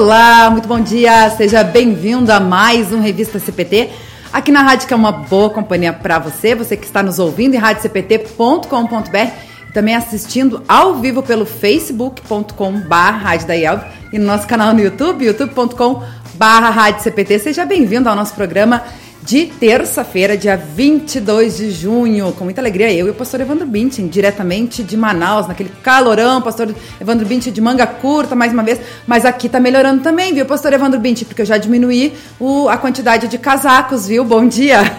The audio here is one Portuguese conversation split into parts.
Olá, muito bom dia, seja bem-vindo a mais um Revista CPT. Aqui na rádio que é uma boa companhia para você, você que está nos ouvindo em radiocpt.com.br também assistindo ao vivo pelo facebook.com.br e no nosso canal no YouTube, youtube.com.br Seja bem-vindo ao nosso programa de terça-feira, dia 22 de junho. Com muita alegria, eu e o pastor Evandro Bintin, diretamente de Manaus, naquele calorão, pastor Evandro Bintin de manga curta, mais uma vez. Mas aqui tá melhorando também, viu, pastor Evandro Bintin? Porque eu já diminuí o, a quantidade de casacos, viu? Bom dia!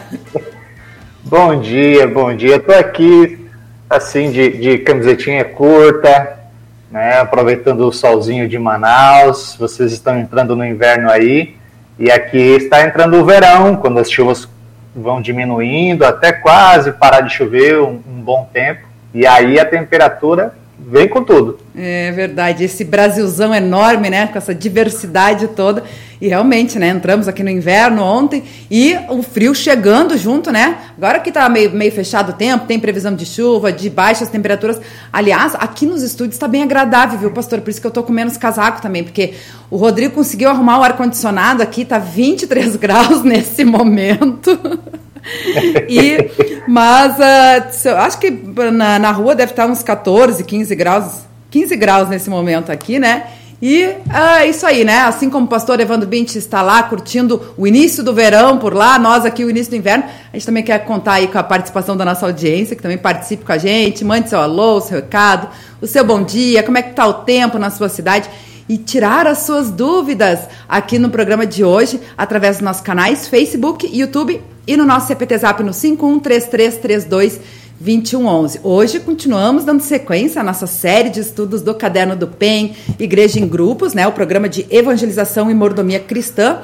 Bom dia, bom dia. Tô aqui, assim, de, de camisetinha curta, né? Aproveitando o solzinho de Manaus. Vocês estão entrando no inverno aí. E aqui está entrando o verão, quando as chuvas vão diminuindo, até quase parar de chover um, um bom tempo. E aí a temperatura vem com tudo. É verdade, esse Brasilzão enorme, né, com essa diversidade toda. E realmente, né, entramos aqui no inverno ontem e o frio chegando junto, né? Agora que tá meio, meio fechado o tempo, tem previsão de chuva, de baixas temperaturas. Aliás, aqui nos estúdios está bem agradável, viu, pastor? Por isso que eu tô com menos casaco também, porque o Rodrigo conseguiu arrumar o ar-condicionado aqui, tá 23 graus nesse momento. E, mas uh, acho que na, na rua deve estar uns 14, 15 graus, 15 graus nesse momento aqui, né? E é isso aí, né? Assim como o pastor Evandro Bint está lá curtindo o início do verão por lá, nós aqui o início do inverno, a gente também quer contar aí com a participação da nossa audiência, que também participe com a gente, mande seu alô, seu recado, o seu bom dia, como é que está o tempo na sua cidade e tirar as suas dúvidas aqui no programa de hoje, através dos nossos canais Facebook, YouTube e no nosso CPT Zap no 513332 2111. Hoje continuamos dando sequência à nossa série de estudos do Caderno do PEN, Igreja em Grupos, né, o programa de evangelização e mordomia cristã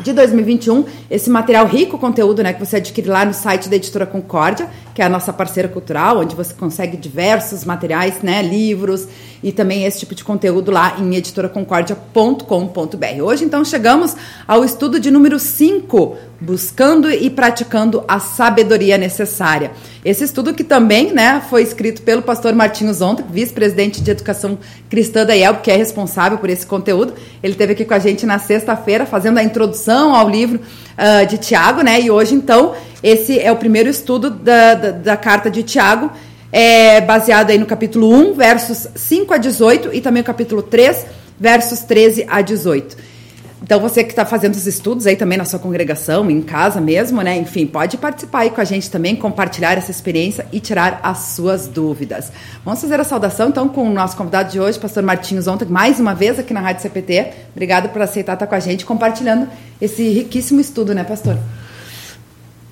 de 2021. Esse material rico conteúdo, né, que você adquire lá no site da Editora Concórdia, que é a nossa parceira cultural, onde você consegue diversos materiais, né, livros e também esse tipo de conteúdo lá em editoraconcordia.com.br. Hoje então chegamos ao estudo de número 5, buscando e praticando a sabedoria necessária. Esse estudo que também né, foi escrito pelo pastor Martinho Zonta, vice-presidente de Educação Cristã da IELB, que é responsável por esse conteúdo. Ele esteve aqui com a gente na sexta-feira, fazendo a introdução ao livro uh, de Tiago, né? E hoje, então, esse é o primeiro estudo da, da, da carta de Tiago, é baseado aí no capítulo 1, versos 5 a 18, e também o capítulo 3, versos 13 a 18. Então, você que está fazendo os estudos aí também na sua congregação, em casa mesmo, né? Enfim, pode participar aí com a gente também, compartilhar essa experiência e tirar as suas dúvidas. Vamos fazer a saudação, então, com o nosso convidado de hoje, pastor Martinhos Ontem, mais uma vez aqui na Rádio CPT. Obrigado por aceitar estar com a gente, compartilhando esse riquíssimo estudo, né, pastor?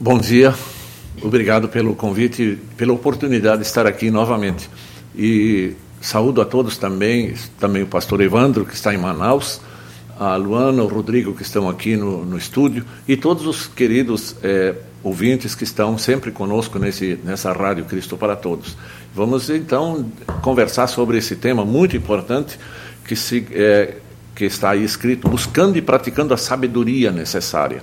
Bom dia, obrigado pelo convite, pela oportunidade de estar aqui novamente. E saúdo a todos também, também o pastor Evandro, que está em Manaus, a Luana, o Rodrigo, que estão aqui no, no estúdio, e todos os queridos é, ouvintes que estão sempre conosco nesse, nessa Rádio Cristo para Todos. Vamos então conversar sobre esse tema muito importante que, se, é, que está aí escrito: buscando e praticando a sabedoria necessária.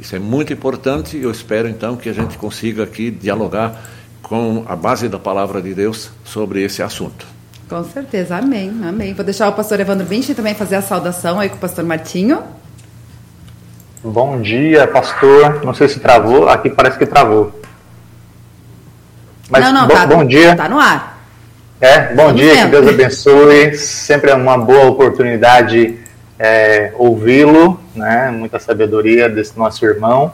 Isso é muito importante e eu espero então que a gente consiga aqui dialogar com a base da palavra de Deus sobre esse assunto. Com certeza, amém, amém. Vou deixar o pastor Evandro Vinci também fazer a saudação aí com o pastor Martinho. Bom dia, pastor. Não sei se travou, aqui parece que travou. Mas não, não, bom, tá, bom dia. Tá no ar. É, bom Estamos dia, que Deus abençoe. Sempre é uma boa oportunidade é, ouvi-lo, né? Muita sabedoria desse nosso irmão.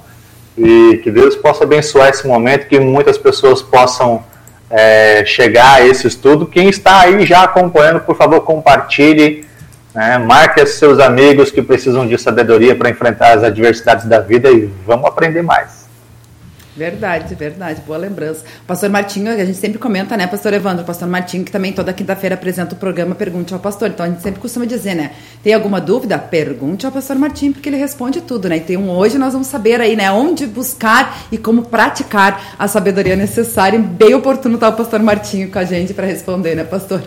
E que Deus possa abençoar esse momento, que muitas pessoas possam é, chegar a esse estudo. Quem está aí já acompanhando, por favor, compartilhe, né, marque seus amigos que precisam de sabedoria para enfrentar as adversidades da vida e vamos aprender mais. Verdade, verdade, boa lembrança. Pastor Martinho, a gente sempre comenta, né, Pastor Evandro, Pastor Martinho, que também toda quinta-feira apresenta o programa Pergunte ao Pastor. Então a gente sempre costuma dizer, né, tem alguma dúvida? Pergunte ao Pastor Martinho, porque ele responde tudo, né? E tem um hoje, nós vamos saber aí, né, onde buscar e como praticar a sabedoria necessária. E bem oportuno estar o Pastor Martinho com a gente para responder, né, Pastor?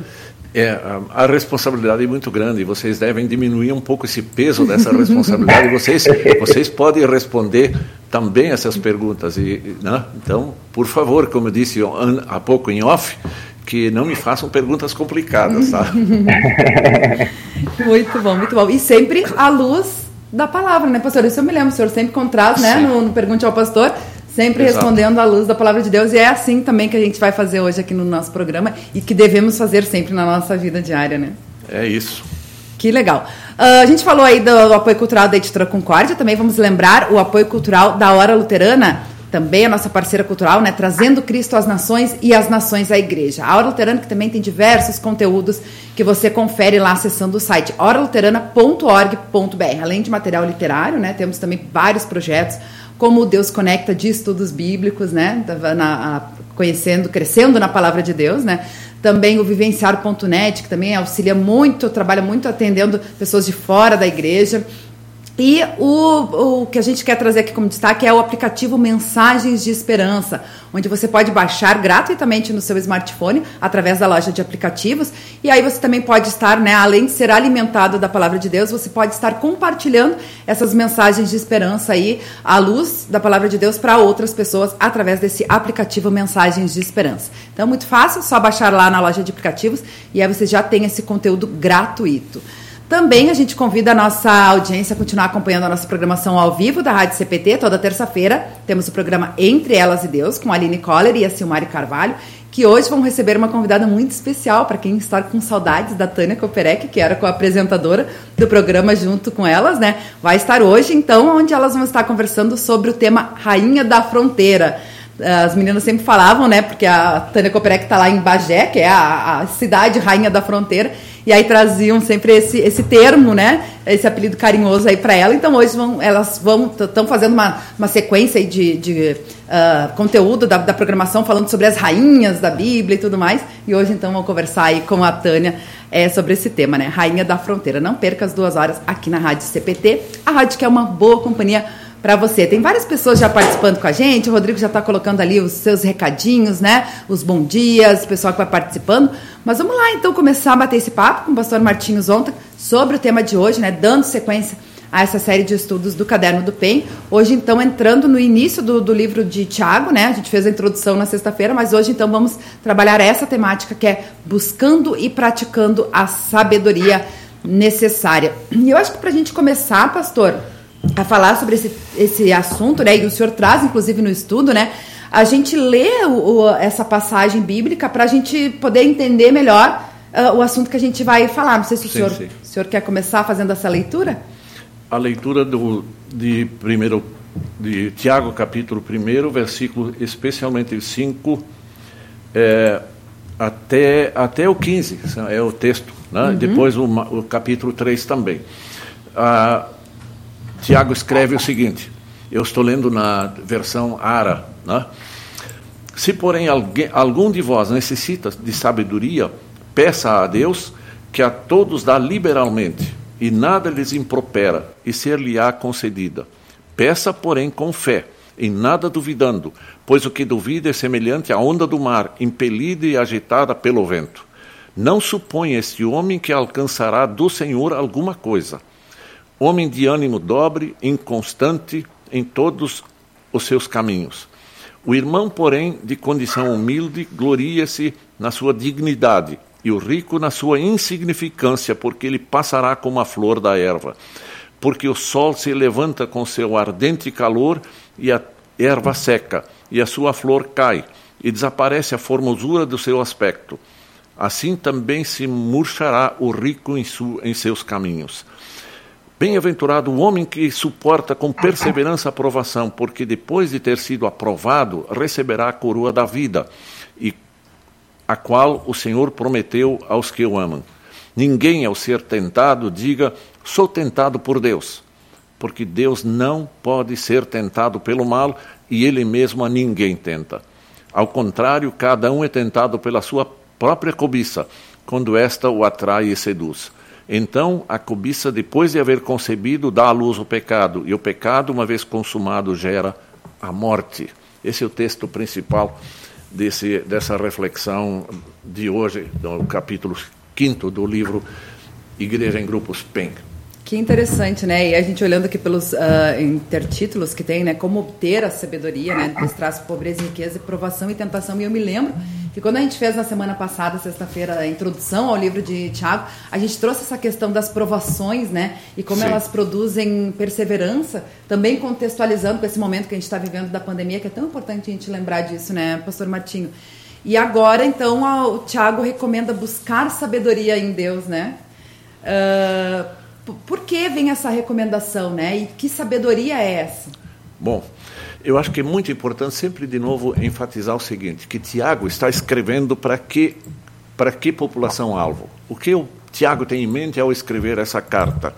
É, a responsabilidade é muito grande. Vocês devem diminuir um pouco esse peso dessa responsabilidade. Vocês, vocês podem responder também essas perguntas. E, né? Então, por favor, como eu disse há pouco em off, que não me façam perguntas complicadas, tá? muito bom, muito bom. E sempre à luz da palavra, né, pastor? Isso eu me lembro, o senhor sempre contrasta, né, no, no Pergunte ao Pastor, sempre Exato. respondendo à luz da palavra de Deus, e é assim também que a gente vai fazer hoje aqui no nosso programa e que devemos fazer sempre na nossa vida diária, né? É isso. Que legal. Uh, a gente falou aí do, do, apoio cultural da editora Concórdia, também vamos lembrar o apoio cultural da Hora Luterana, também a nossa parceira cultural, né, trazendo Cristo às nações e as nações à igreja. A Hora Luterana que também tem diversos conteúdos que você confere lá acessando o site horaluterana.org.br. Além de material literário, né, temos também vários projetos como o Deus Conecta de estudos bíblicos, né, na, a, conhecendo, crescendo na palavra de Deus, né, também o vivenciar.net, que também auxilia muito, trabalha muito atendendo pessoas de fora da igreja. E o, o que a gente quer trazer aqui como destaque é o aplicativo Mensagens de Esperança, onde você pode baixar gratuitamente no seu smartphone através da loja de aplicativos. E aí você também pode estar, né, além de ser alimentado da palavra de Deus, você pode estar compartilhando essas mensagens de esperança aí, à luz da palavra de Deus, para outras pessoas através desse aplicativo Mensagens de Esperança. Então, muito fácil, só baixar lá na loja de aplicativos e aí você já tem esse conteúdo gratuito. Também a gente convida a nossa audiência a continuar acompanhando a nossa programação ao vivo da Rádio CPT. Toda terça-feira temos o programa Entre Elas e Deus, com a Aline Coller e a Silmari Carvalho, que hoje vão receber uma convidada muito especial para quem está com saudades da Tânia Koperek, que era com a apresentadora do programa junto com elas, né? Vai estar hoje, então, onde elas vão estar conversando sobre o tema Rainha da Fronteira. As meninas sempre falavam, né? Porque a Tânia Koperek está lá em Bagé, que é a, a cidade rainha da fronteira e aí traziam sempre esse, esse termo, né? Esse apelido carinhoso aí para ela. Então hoje vão, elas vão estão fazendo uma, uma sequência aí de, de uh, conteúdo da, da, programação falando sobre as rainhas da Bíblia e tudo mais. E hoje então vamos conversar aí com a Tânia é, sobre esse tema, né? Rainha da Fronteira. Não perca as duas horas aqui na Rádio CPT, a rádio que é uma boa companhia para você. Tem várias pessoas já participando com a gente, o Rodrigo já está colocando ali os seus recadinhos, né? Os bom dias, o pessoal que vai participando. Mas vamos lá então começar a bater esse papo com o pastor Martinhos ontem sobre o tema de hoje, né? Dando sequência a essa série de estudos do Caderno do PEN. Hoje, então, entrando no início do, do livro de Tiago, né? A gente fez a introdução na sexta-feira, mas hoje, então, vamos trabalhar essa temática que é buscando e praticando a sabedoria necessária. E eu acho que para a gente começar, pastor, a falar sobre esse, esse assunto, né? E o senhor traz, inclusive, no estudo, né? A gente lê o, o, essa passagem bíblica para a gente poder entender melhor uh, o assunto que a gente vai falar. Não sei se o, sim, senhor, sim. o senhor quer começar fazendo essa leitura. A leitura do, de primeiro de Tiago, capítulo 1, versículo especialmente 5 é, até, até o 15, é o texto. Né? Uhum. Depois o, o capítulo 3 também. Ah, Tiago escreve o seguinte: eu estou lendo na versão Ara. Né? Se, porém, alguém, algum de vós necessita de sabedoria, peça a Deus, que a todos dá liberalmente, e nada lhes impropera, e ser-lhe-á concedida. Peça, porém, com fé, em nada duvidando, pois o que duvida é semelhante à onda do mar, impelida e agitada pelo vento. Não suponha este homem que alcançará do Senhor alguma coisa homem de ânimo dobre, inconstante em todos os seus caminhos. O irmão, porém, de condição humilde, gloria-se na sua dignidade, e o rico na sua insignificância, porque ele passará como a flor da erva. Porque o sol se levanta com seu ardente calor, e a erva seca, e a sua flor cai, e desaparece a formosura do seu aspecto. Assim também se murchará o rico em, em seus caminhos. Bem-aventurado o homem que suporta com perseverança a aprovação, porque depois de ter sido aprovado, receberá a coroa da vida, e a qual o Senhor prometeu aos que o amam. Ninguém, ao ser tentado, diga: sou tentado por Deus, porque Deus não pode ser tentado pelo mal e ele mesmo a ninguém tenta. Ao contrário, cada um é tentado pela sua própria cobiça, quando esta o atrai e seduz. Então, a cobiça, depois de haver concebido, dá à luz o pecado, e o pecado, uma vez consumado, gera a morte. Esse é o texto principal desse, dessa reflexão de hoje, do capítulo 5 do livro Igreja em Grupos PEN. Que interessante, né? E a gente olhando aqui pelos uh, intertítulos que tem, né? Como obter a sabedoria, né? Depois traz pobreza, riqueza, provação e tentação. E eu me lembro que quando a gente fez na semana passada, sexta-feira, a introdução ao livro de Tiago, a gente trouxe essa questão das provações, né? E como Sim. elas produzem perseverança, também contextualizando com esse momento que a gente está vivendo da pandemia, que é tão importante a gente lembrar disso, né, Pastor Martinho? E agora, então, o Tiago recomenda buscar sabedoria em Deus, né? Uh, por que vem essa recomendação, né? E que sabedoria é essa? Bom, eu acho que é muito importante sempre de novo enfatizar o seguinte, que Tiago está escrevendo para que para que população alvo? O que o Tiago tem em mente ao escrever essa carta?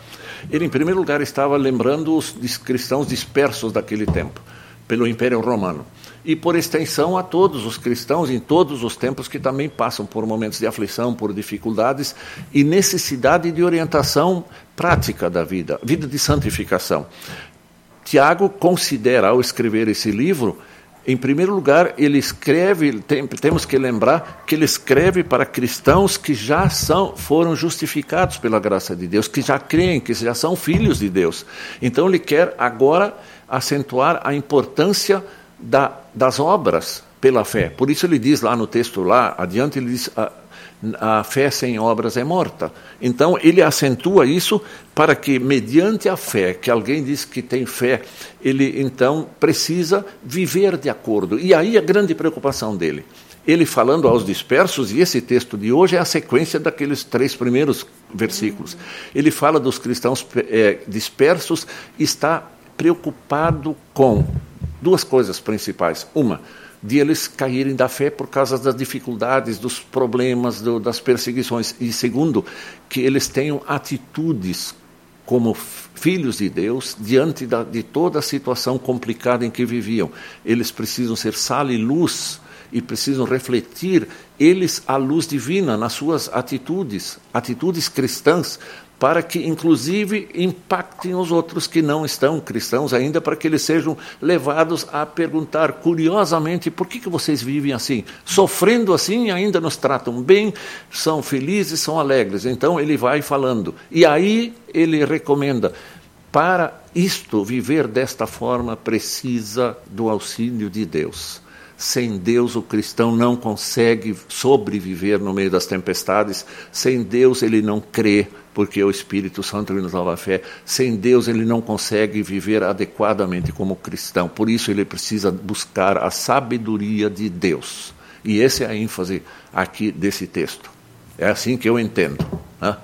Ele, em primeiro lugar, estava lembrando os cristãos dispersos daquele tempo, pelo Império Romano e, por extensão, a todos os cristãos em todos os tempos que também passam por momentos de aflição, por dificuldades e necessidade de orientação prática da vida, vida de santificação. Tiago considera, ao escrever esse livro, em primeiro lugar, ele escreve, tem, temos que lembrar que ele escreve para cristãos que já são, foram justificados pela graça de Deus, que já creem, que já são filhos de Deus. Então, ele quer agora acentuar a importância da, das obras pela fé. Por isso ele diz lá no texto, lá adiante, ele diz: a, fé sem obras é morta. Então ele acentua isso para que, mediante a fé, que alguém diz que tem fé, ele então precisa viver de acordo. E aí a grande preocupação dele. Ele falando aos dispersos, e esse texto de hoje é a sequência daqueles três primeiros versículos. Ele fala dos cristãos é, dispersos, está preocupado com duas coisas principais. Uma, de eles caírem da fé por causa das dificuldades, dos problemas, do, das perseguições. E segundo, que eles tenham atitudes como filhos de Deus diante da, de toda a situação complicada em que viviam. Eles precisam ser sal e luz e precisam refletir eles a luz divina nas suas atitudes, atitudes cristãs, para que, inclusive, impactem os outros que não estão cristãos ainda, para que eles sejam levados a perguntar curiosamente: por que, que vocês vivem assim? Sofrendo assim, ainda nos tratam bem, são felizes, são alegres. Então ele vai falando. E aí ele recomenda: para isto, viver desta forma, precisa do auxílio de Deus. Sem Deus, o cristão não consegue sobreviver no meio das tempestades. Sem Deus, ele não crê porque o Espírito Santo lhe nos dá a fé. Sem Deus ele não consegue viver adequadamente como cristão. Por isso ele precisa buscar a sabedoria de Deus. E essa é a ênfase aqui desse texto. É assim que eu entendo. Né?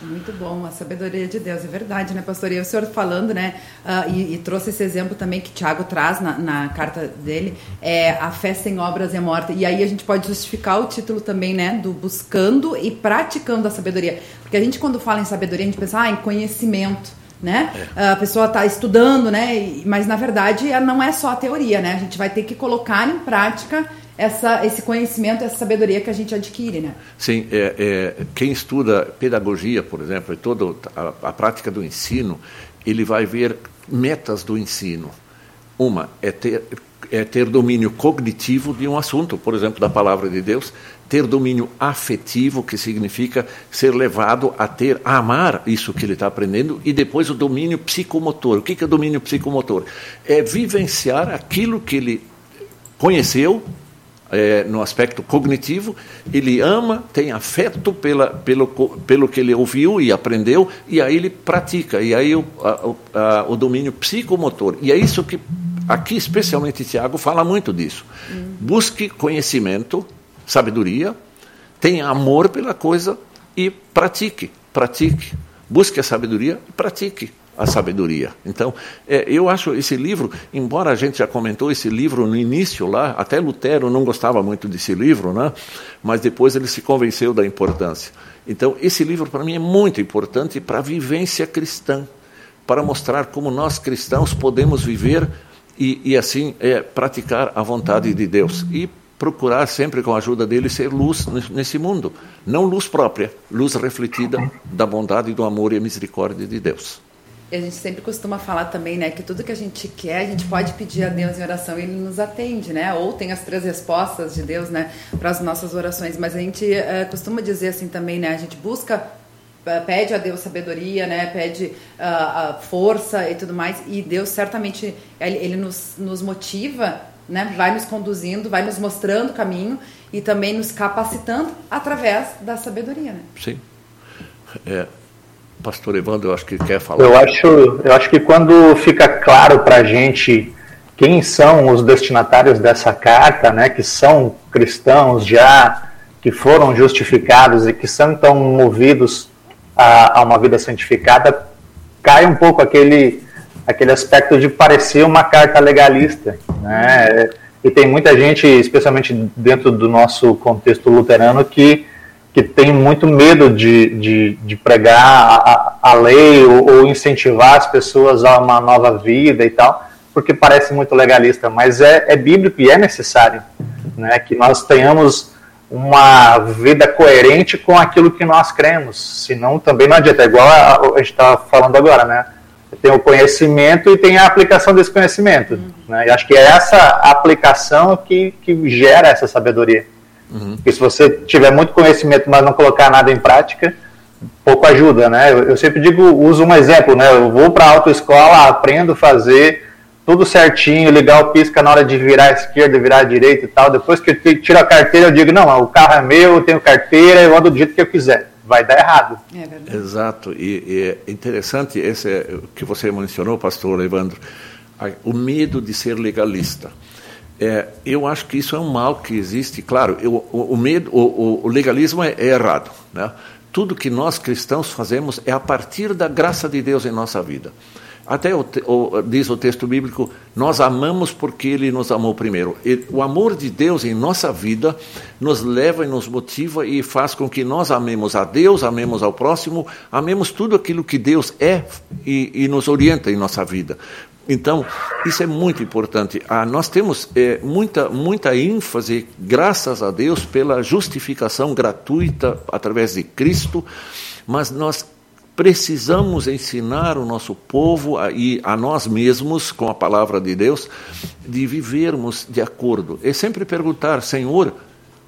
Muito bom, a sabedoria de Deus, é verdade, né, pastor? E o senhor falando, né, uh, e, e, trouxe esse exemplo também que Tiago traz na, na, carta dele, é a fé sem obras é morta. E aí a gente pode justificar o título também, né, do buscando e praticando a sabedoria. Porque a gente, quando fala em sabedoria, a gente pensa ah, em conhecimento né? É. A pessoa está estudando, né? Mas na verdade não é só a teoria, né? A gente vai ter que colocar em prática essa, esse conhecimento, essa sabedoria que a gente adquire, né? Sim, é, é, quem estuda pedagogia, por exemplo, e toda a, a, prática do ensino, ele vai ver metas do ensino. Uma é ter, é ter domínio cognitivo de um assunto, por exemplo, da palavra de Deus, ter domínio afetivo, que significa ser levado a ter, a amar isso que ele está aprendendo, e depois o domínio psicomotor. O que é domínio psicomotor? É vivenciar aquilo que ele conheceu, é, no aspecto cognitivo, ele ama, tem afeto pela, pelo, pelo que ele ouviu e aprendeu, e aí ele pratica, e aí o, a, a, o domínio psicomotor. E é isso que aqui, especialmente Tiago, fala muito disso. Busque conhecimento, sabedoria, tenha amor pela coisa e pratique, pratique. Busque a sabedoria e pratique a sabedoria. Então, é, eu acho esse livro, embora a gente já comentou esse livro no início lá, até Lutero não gostava muito desse livro, né? mas depois ele se convenceu da importância. Então, esse livro para mim é muito importante para a vivência cristã, para mostrar como nós cristãos podemos viver e, e assim é, praticar a vontade de Deus. E procurar sempre com a ajuda dele ser luz nesse mundo, não luz própria, luz refletida da bondade, do amor e misericórdia de Deus. A gente sempre costuma falar também, né, que tudo que a gente quer, a gente pode pedir a Deus em oração e Ele nos atende, né? Ou tem as três respostas de Deus, né, para as nossas orações. Mas a gente uh, costuma dizer assim também, né? A gente busca, uh, pede a Deus sabedoria, né? Pede uh, força e tudo mais. E Deus certamente, Ele, ele nos, nos motiva né, vai nos conduzindo, vai nos mostrando o caminho e também nos capacitando através da sabedoria. Né? Sim. É, Pastor Evandro, eu acho que quer falar. Eu acho, eu acho que quando fica claro para a gente quem são os destinatários dessa carta, né, que são cristãos já, que foram justificados e que são então movidos a, a uma vida santificada, cai um pouco aquele, aquele aspecto de parecer uma carta legalista. Né? E tem muita gente, especialmente dentro do nosso contexto luterano, que que tem muito medo de, de, de pregar a, a lei ou, ou, incentivar as pessoas a uma nova vida e tal, porque parece muito legalista, mas é, é bíblico e é necessário né, que nós tenhamos uma vida coerente com aquilo que nós cremos, senão também não adianta, é igual a, a gente está falando agora, né? Tem o conhecimento e tem a aplicação desse conhecimento. Uhum. Né? E acho que é essa aplicação que, que gera essa sabedoria. Uhum. Porque se você tiver muito conhecimento, mas não colocar nada em prática, pouco ajuda, né? Eu, eu sempre digo, uso um exemplo, né? Eu vou para a autoescola, aprendo a fazer tudo certinho, ligar o pisca na hora de virar à esquerda, virar à direita e tal. Depois que eu tiro a carteira, eu digo, não, o carro é meu, eu tenho carteira, eu ando do jeito que eu quiser. Vai dar errado. É Exato. E, e, é interessante esse que você mencionou, pastor Evandro, o medo de ser legalista. É, eu acho que isso é um mal que existe. Claro, eu, o, o, medo, o, o legalismo é, é, errado. Né? Tudo que nós cristãos fazemos é a partir da graça de Deus em nossa vida. Até o, o, diz o texto bíblico, nós amamos porque Ele nos amou primeiro. E o amor de Deus em nossa vida nos leva e nos motiva e faz com que nós amemos a Deus, amemos ao próximo, amemos tudo aquilo que Deus é e, e nos orienta em nossa vida. Então, isso é muito importante. Ah, nós temos é, muita, muita ênfase, graças a Deus, pela justificação gratuita através de Cristo, mas nós precisamos ensinar o nosso povo a, e a nós mesmos, com a palavra de Deus, de vivermos de acordo. É sempre perguntar, Senhor,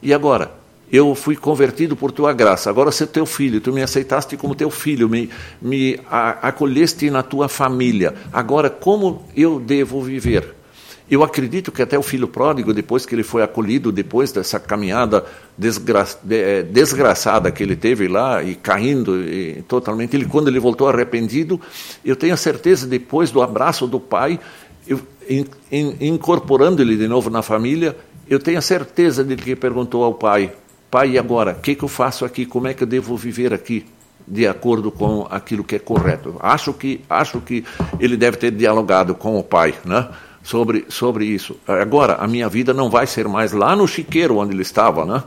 e agora? Eu fui convertido por tua graça, agora é teu filho, tu me aceitaste como teu filho, me, me acolheste na tua família, agora como eu devo viver? Eu acredito que até o filho pródigo, depois que ele foi acolhido, depois dessa caminhada desgra eh, desgraçada que ele teve lá e caindo e, totalmente, ele quando ele voltou arrependido, eu tenho a certeza depois do abraço do pai, eu, in, in, incorporando ele de novo na família, eu tenho a certeza de que perguntou ao pai: Pai, e agora? O que, que eu faço aqui? Como é que eu devo viver aqui? de acordo com aquilo que é correto. Acho que acho que ele deve ter dialogado com o pai, né? Sobre sobre isso. Agora a minha vida não vai ser mais lá no chiqueiro onde ele estava, né?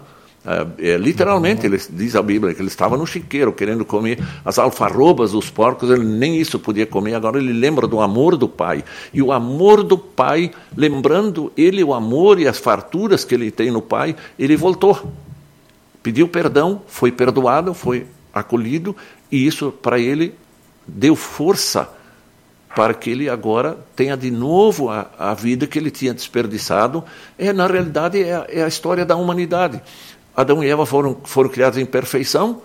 É, é, literalmente, ele diz a Bíblia que ele estava no chiqueiro querendo comer as alfarrobas dos porcos, ele nem isso podia comer. Agora ele lembra do amor do pai. E o amor do pai, lembrando ele o amor e as farturas que ele tem no pai, ele voltou pediu perdão, foi perdoado, foi acolhido, e isso para ele deu força para que ele agora tenha de novo a, a vida que ele tinha desperdiçado. É, na realidade, é a, é a história da humanidade. Adão e Eva foram, foram criados em perfeição,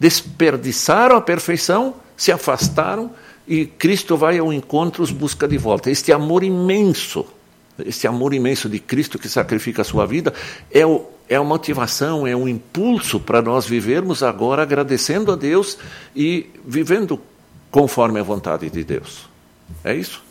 desperdiçaram a perfeição, se afastaram, e Cristo vai ao encontro, os busca de volta. Este amor imenso, este amor imenso de Cristo que sacrifica a sua vida, é o, é uma motivação, é um impulso para nós vivermos agora agradecendo a Deus e vivendo conforme a vontade de Deus. É isso?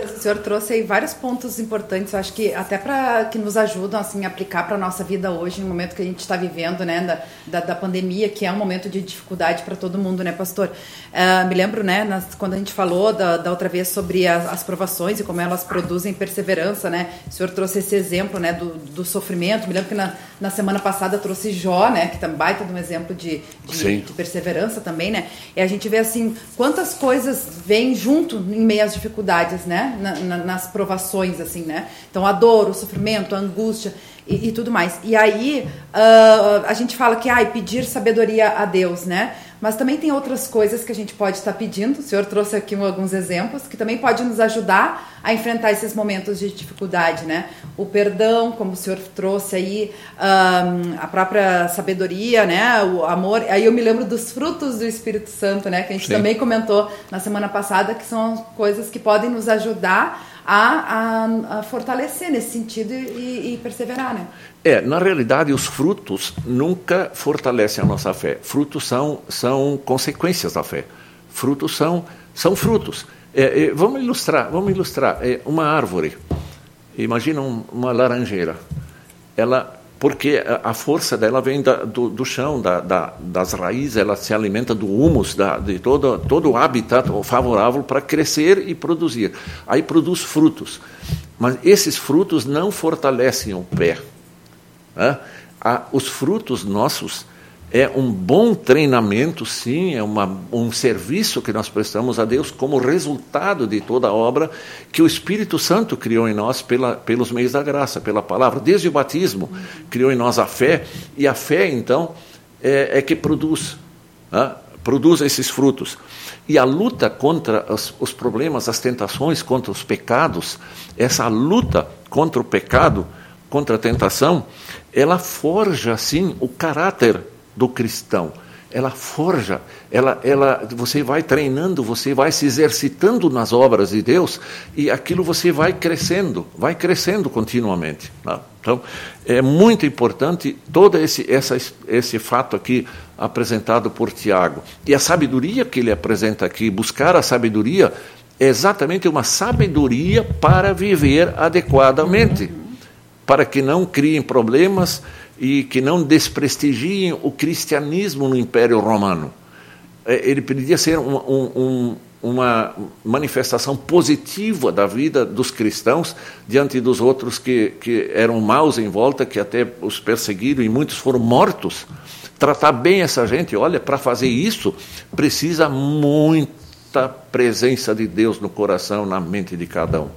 Certeza. O senhor trouxe aí vários pontos importantes, acho que até para que nos ajudam assim, a aplicar para a nossa vida hoje, no momento que a gente está vivendo, né, da, da, da, pandemia, que é um momento de dificuldade para todo mundo, né, pastor? Uh, me lembro, né, nas, quando a gente falou da, da outra vez sobre as, as, provações e como elas produzem perseverança, né? O senhor trouxe esse exemplo, né, do, do sofrimento. Me lembro que na, na semana passada trouxe Jó, né, que também baita de um exemplo de, de, de perseverança também, né? E a gente vê assim quantas coisas vêm junto em meio às dificuldades, né? Na, na, nas provações, assim, né? Então, a dor, o sofrimento, a angústia e, e tudo mais. E aí, uh, a gente fala que, ai, pedir sabedoria a Deus, né? Mas também tem outras coisas que a gente pode estar pedindo. O senhor trouxe aqui alguns exemplos que também pode nos ajudar a enfrentar esses momentos de dificuldade, né? O perdão, como o senhor trouxe aí, a própria sabedoria, né? O amor. Aí eu me lembro dos frutos do Espírito Santo, né? Que a gente Sim. também comentou na semana passada, que são coisas que podem nos ajudar a, a, a fortalecer nesse sentido e, e, perseverar, né? É, na realidade, os frutos nunca fortalecem a nossa fé. Frutos são, são consequências da fé. Frutos são, são frutos. É, é, vamos ilustrar, vamos ilustrar. É, uma árvore, imagina um, uma laranjeira. Ela porque a força dela vem da, do, do, chão, da, da, das raízes, ela se alimenta do humus, de todo, todo o habitat favorável para crescer e produzir. Aí produz frutos. Mas esses frutos não fortalecem o pé. Né? os frutos nossos é um bom treinamento, sim, é uma, um serviço que nós prestamos a Deus como resultado de toda a obra que o Espírito Santo criou em nós pela, pelos meios da graça, pela palavra. Desde o batismo, criou em nós a fé, e a fé, então, é, é que produz, né? produz esses frutos. E a luta contra os, os problemas, as tentações, contra os pecados, essa luta contra o pecado, contra a tentação, ela forja, sim, o caráter do cristão. Ela forja, ela, ela, você vai treinando, você vai se exercitando nas obras de Deus e aquilo você vai crescendo, vai crescendo continuamente. Tá? Então, é muito importante todo esse, essa, esse fato aqui apresentado por Tiago. E a sabedoria que ele apresenta aqui, buscar a sabedoria, é exatamente uma sabedoria para viver adequadamente, para que não criem problemas e que não desprestigiem o cristianismo no Império Romano. É, ele podia ser um, um, uma manifestação positiva da vida dos cristãos diante dos outros que, que eram maus em volta, que até os perseguiram e muitos foram mortos. Tratar bem essa gente, olha, para fazer isso precisa muita presença de Deus no coração, na mente de cada um.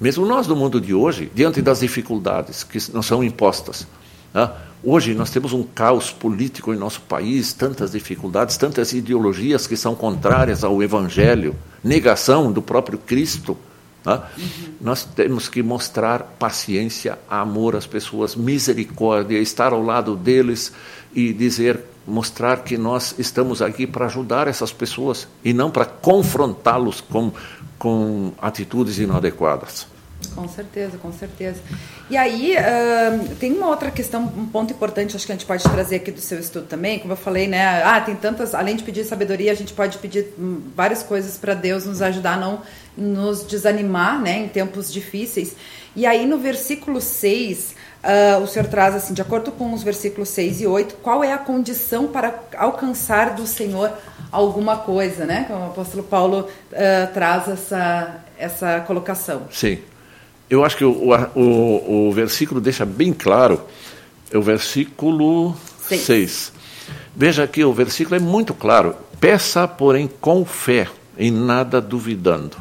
Mesmo nós no mundo de hoje, diante das dificuldades que não são impostas, né? Hoje nós temos um caos político em nosso país, tantas dificuldades, tantas ideologias que são contrárias ao Evangelho, negação do próprio Cristo. Né? Uhum. Nós temos que mostrar paciência, amor às pessoas, misericórdia, estar ao lado deles e dizer, mostrar que nós estamos aqui para ajudar essas pessoas e não para confrontá-los com, com atitudes inadequadas. Com certeza, com certeza. E aí, uh, tem uma outra questão, um ponto importante, acho que a gente pode trazer aqui do seu estudo também, como eu falei, né? Ah, tem tantas, além de pedir sabedoria, a gente pode pedir hum, várias coisas para Deus nos ajudar a não nos desanimar, né, em tempos difíceis. E aí, no versículo 6, uh, ah, o Senhor traz assim, de acordo com os versículos 6 e 8, qual é a condição para alcançar do Senhor alguma coisa, né? Como o apóstolo Paulo uh, traz essa, essa colocação. Sim. Eu acho que o, o, o versículo deixa bem claro, é o versículo 6. Veja aqui, o versículo é muito claro. Peça, porém, com fé, em nada duvidando.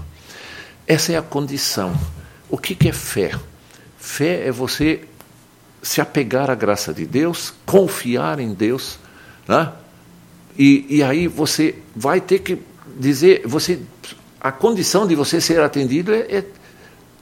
Essa é a condição. O que, que é fé? Fé é você se apegar à graça de Deus, confiar em Deus, né? e, e aí você vai ter que dizer, você, a condição de você ser atendido é, é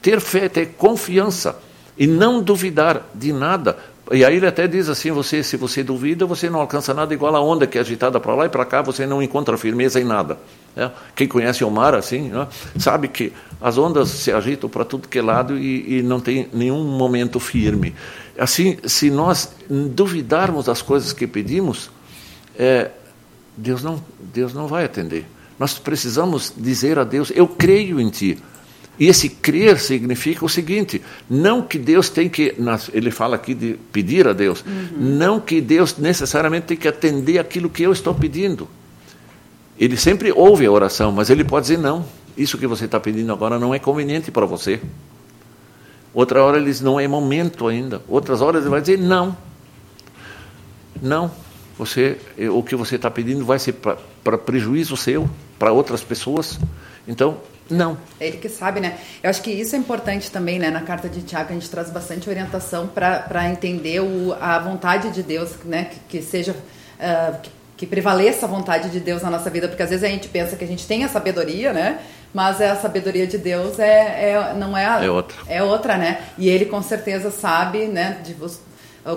ter fé, ter confiança e não duvidar de nada. E aí ele até diz assim: você, se você duvida, você não alcança nada igual a onda que é agitada para lá e para cá, você não encontra firmeza em nada. É? Quem conhece o mar assim, né? sabe que as ondas se agitam para tudo que é lado e, e, não tem nenhum momento firme. Assim, se nós duvidarmos das coisas que pedimos, é, Deus não, Deus não vai atender. Nós precisamos dizer a Deus: Eu creio em Ti. E esse crer significa o seguinte: não que Deus tem que, ele fala aqui de pedir a Deus, uhum. não que Deus necessariamente tem que atender aquilo que eu estou pedindo. Ele sempre ouve a oração, mas ele pode dizer: não, isso que você está pedindo agora não é conveniente para você. Outra hora ele diz: não é momento ainda. Outras horas ele vai dizer: não. Não, você, o que você está pedindo vai ser para prejuízo seu, para outras pessoas. Então, não. É ele que sabe, né? Eu acho que isso é importante também, né? Na carta de Tiago a gente traz bastante orientação para entender o, a vontade de Deus, né? Que, que seja. Uh, que, que, prevaleça a vontade de Deus na nossa vida, porque às vezes a gente pensa que a gente tem a sabedoria, né? Mas a sabedoria de Deus é, é não é a, é outra. É outra, né? E ele com certeza sabe, né? De,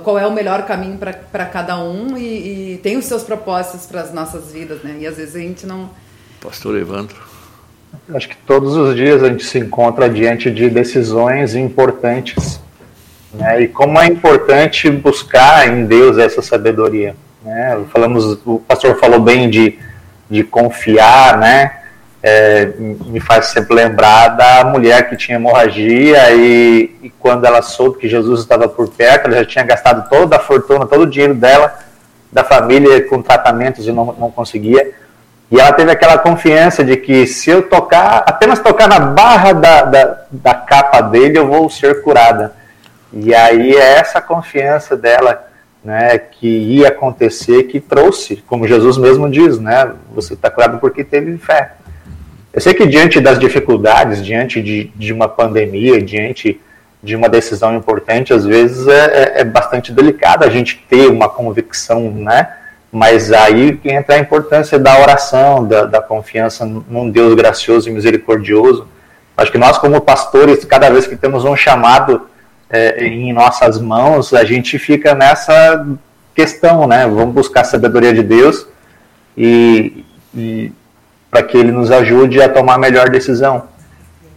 qual é o melhor caminho para cada um e, e tem os seus propósitos para as nossas vidas, né? E às vezes a gente não. Pastor Evandro Acho que todos os dias a gente se encontra diante de decisões importantes. Né? E como é importante buscar em Deus essa sabedoria. Né? Falamos, o pastor falou bem de, de confiar, né? É, me faz sempre lembrar da mulher que tinha hemorragia e, e, quando ela soube que Jesus estava por perto, ela já tinha gastado toda a fortuna, todo o dinheiro dela, da família, com tratamentos e não, não conseguia. E ela teve aquela confiança de que se eu tocar, apenas tocar na barra da, da, da capa dele, eu vou ser curada. E aí é essa confiança dela né, que ia acontecer que trouxe, como Jesus mesmo diz, né, você está curado porque teve fé. Eu sei que diante das dificuldades, diante de, de uma pandemia, diante de uma decisão importante, às vezes é, é, é bastante delicado a gente ter uma convicção, né, mas aí entra a importância da oração, da, da confiança num Deus gracioso e misericordioso. Acho que nós, como pastores, cada vez que temos um chamado é, em nossas mãos, a gente fica nessa questão, né? Vamos buscar a sabedoria de Deus e, e para que Ele nos ajude a tomar a melhor decisão.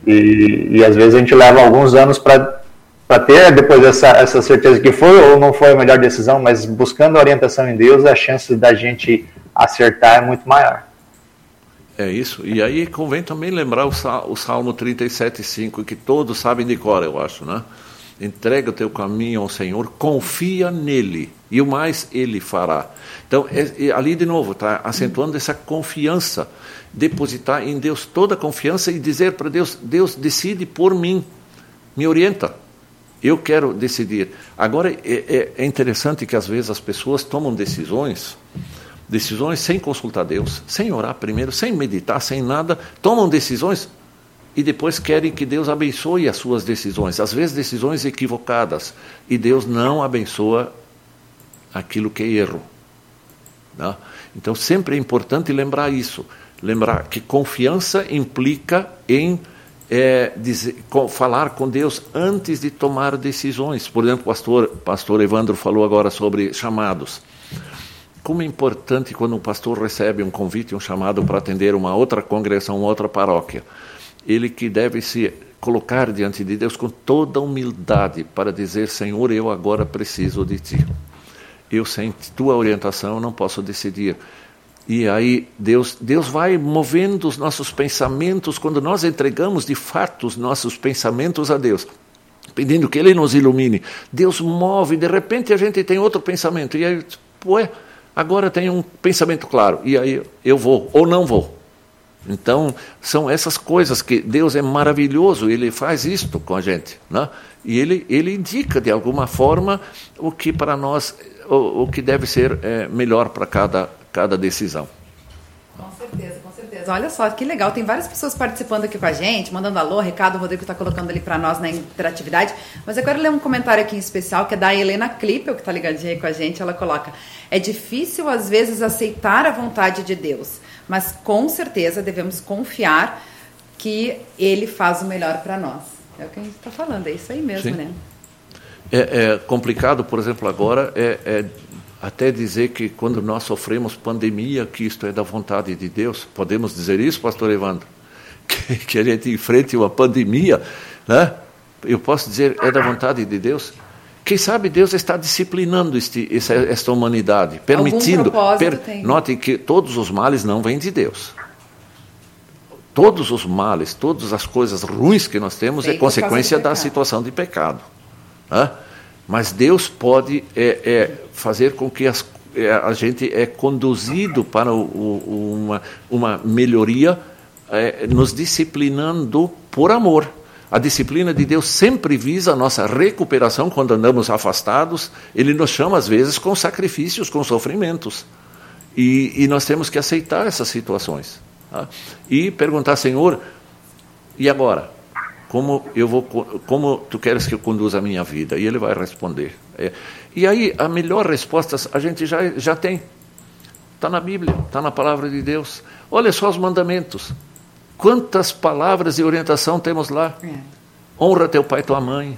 E, e às vezes a gente leva alguns anos para para ter depois essa, essa certeza que foi ou não foi a melhor decisão, mas buscando orientação em Deus, a chance da gente acertar é muito maior. É isso. E aí convém também lembrar o, Salmo 37,5, que todos sabem de cor, eu acho, né? Entrega o teu caminho ao Senhor, confia nele, e o mais ele fará. Então, é, é, ali de novo, está acentuando essa confiança, depositar em Deus toda a confiança e dizer para Deus: Deus decide por mim, me orienta. Eu quero decidir. Agora, é, é, é interessante que às vezes as pessoas tomam decisões, decisões sem consultar Deus, sem orar primeiro, sem meditar, sem nada, tomam decisões e depois querem que Deus abençoe as suas decisões, às vezes decisões equivocadas, e Deus não abençoa aquilo que é erro. Né? Então sempre é importante lembrar isso, lembrar que confiança implica em é, dizer, com, falar com Deus antes de tomar decisões. Por exemplo, o pastor, pastor Evandro falou agora sobre chamados. Como é importante quando um pastor recebe um convite, um chamado para atender uma outra congregação, uma outra paróquia. Ele que deve se colocar diante de Deus com toda humildade para dizer: Senhor, eu agora preciso de ti. Eu, sem tua orientação, não posso decidir. E aí Deus, Deus vai movendo os nossos pensamentos quando nós entregamos de fato os nossos pensamentos a Deus, pedindo que Ele nos ilumine. Deus move, de repente a gente tem outro pensamento. E aí, ué, agora tem um pensamento claro. E aí eu vou ou não vou. Então, são essas coisas que Deus é maravilhoso, Ele faz isto com a gente. Né? E ele, ele indica, de alguma forma, o que para nós, o, o que deve ser é, melhor para cada cada decisão. Com certeza, com certeza. Olha só que legal, tem várias pessoas participando aqui com a gente, mandando alô, recado, o Rodrigo está colocando ali para nós na interatividade. Mas eu quero ler um comentário aqui em especial que é da Helena Klippel, que está ligadinha aí com a gente. Ela coloca: É difícil às vezes aceitar a vontade de Deus, mas com certeza devemos confiar que Ele faz o melhor para nós. É o que a gente está falando, é isso aí mesmo, Sim. né? É, é, complicado, por exemplo, agora é, é até dizer que quando nós sofremos pandemia, que isto é da vontade de Deus. Podemos dizer isso, pastor Evandro? Que, que a gente enfrente uma pandemia, né? Eu posso dizer, é da vontade de Deus? Quem sabe Deus está disciplinando este, esta, esta humanidade, permitindo. Per, notem que todos os males não vêm de Deus. Todos os males, todas as coisas ruins que nós temos é consequência da situação de pecado. Né? Mas Deus pode é, é, fazer com que as, é, a gente é conduzido para o, o, uma, uma melhoria, é, nos disciplinando por amor. A disciplina de Deus sempre visa a nossa recuperação quando andamos afastados. Ele nos chama, às vezes, com sacrifícios, com sofrimentos. E, e nós temos que aceitar essas situações. Tá? E perguntar, Senhor, e agora? Como eu vou como tu queres que eu conduza a minha vida? E ele vai responder. É. e aí a melhor resposta a gente já já tem. Está na Bíblia está na palavra de Deus. Olha só os mandamentos. Quantas palavras de orientação temos lá? É. honra teu pai e tua mãe.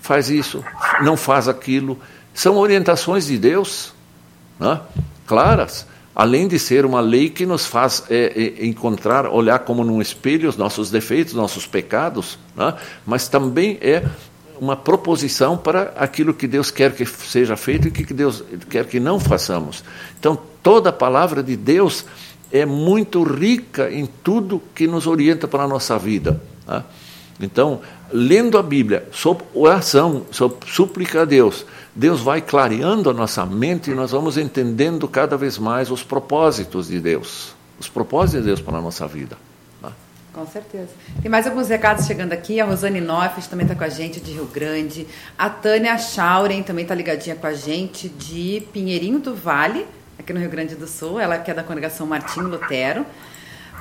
Faz isso não faz aquilo. São orientações de Deus né? claras além de ser uma lei que nos faz é, é, encontrar, olhar como num espelho os nossos defeitos, nossos pecados, né? mas também é uma proposição para aquilo que Deus quer que seja feito e que Deus quer que não façamos. Então, toda a palavra de Deus é muito rica em tudo que nos orienta para a nossa vida. Né? Então, lendo a Bíblia, sob oração, sob súplica a Deus, Deus vai clareando a nossa mente e nós vamos entendendo cada vez mais os propósitos de Deus, os propósitos de Deus para a nossa vida. Né? Com certeza. Tem mais alguns recados chegando aqui. A Rosane Noffes também está com a gente de Rio Grande. A Tânia Schauren também está ligadinha com a gente de Pinheirinho do Vale, aqui no Rio Grande do Sul. Ela que é da congregação Martinho Lutero.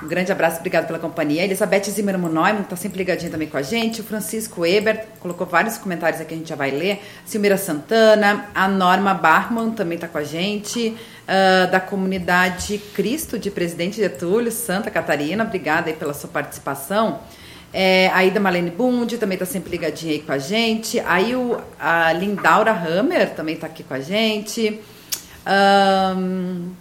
Um grande abraço, obrigado pela companhia. Elizabeth Zimmermann Neumann, está sempre ligadinha também com a gente. O Francisco Ebert colocou vários comentários aqui, a gente já vai ler. Silmira Santana, a Norma Barman também está com a gente. Uh, da comunidade Cristo de Presidente Getúlio, Santa Catarina, obrigada aí pela sua participação. É, a Ida Malene Bund também está sempre ligadinha aí com a gente. Aí o, a Lindaura Hammer também está aqui com a gente. Um,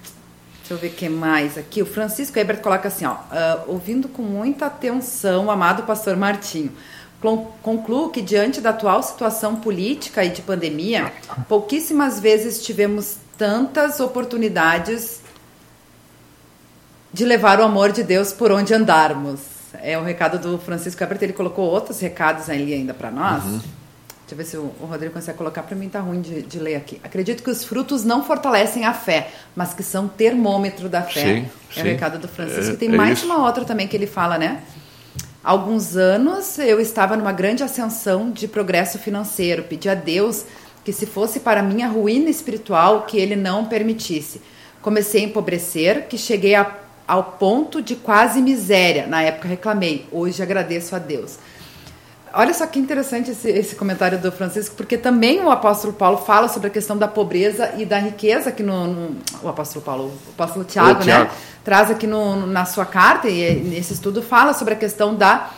Deixa eu ver o que mais aqui. O Francisco Ebert coloca assim, ó, uh, ouvindo com muita atenção amado pastor Martinho. Concluo que, diante da atual situação política e de pandemia, pouquíssimas vezes tivemos tantas oportunidades de levar o amor de Deus por onde andarmos. É o recado do Francisco Ebert, ele colocou outros recados ali ainda para nós. Uhum. Deixa eu ver se o, Rodrigo consegue colocar. Para mim tá ruim de, de, ler aqui. Acredito que os frutos não fortalecem a fé, mas que são termômetro da fé. Sim, é sim. o recado do Francisco. É, tem é mais isso. uma outra também que ele fala, né? Alguns anos eu estava numa grande ascensão de progresso financeiro. Pedi a Deus que se fosse para minha ruína espiritual, que ele não permitisse. Comecei a empobrecer, que cheguei a, ao ponto de quase miséria. Na época reclamei. Hoje agradeço a Deus. Olha só que interessante esse, esse, comentário do Francisco, porque também o apóstolo Paulo fala sobre a questão da pobreza e da riqueza aqui no, no o apóstolo Paulo, o apóstolo Tiago, né? Traz aqui no, na sua carta e nesse estudo fala sobre a questão da,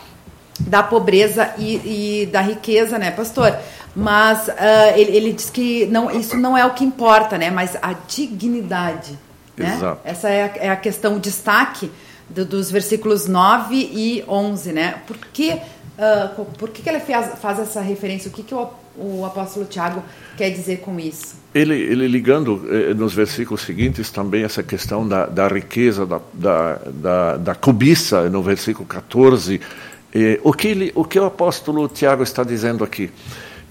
da pobreza e, e da riqueza, né, pastor? Mas uh, ele, ele diz que não, isso não é o que importa, né? Mas a dignidade, né? Exato. Essa é a, é a questão, o destaque do, dos versículos 9 e 11, né? Porque Uh, por que, que ele faz, faz, essa referência? O que, que o, o apóstolo Tiago quer dizer com isso? Ele, ele ligando eh, nos versículos seguintes também essa questão da, da riqueza, da, da, da, da, cobiça, no versículo 14. Eh, o, que ele, o que o apóstolo Tiago está dizendo aqui?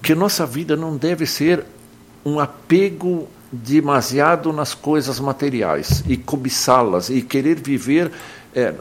Que nossa vida não deve ser um apego demasiado nas coisas materiais e cobiçá-las e querer viver. É,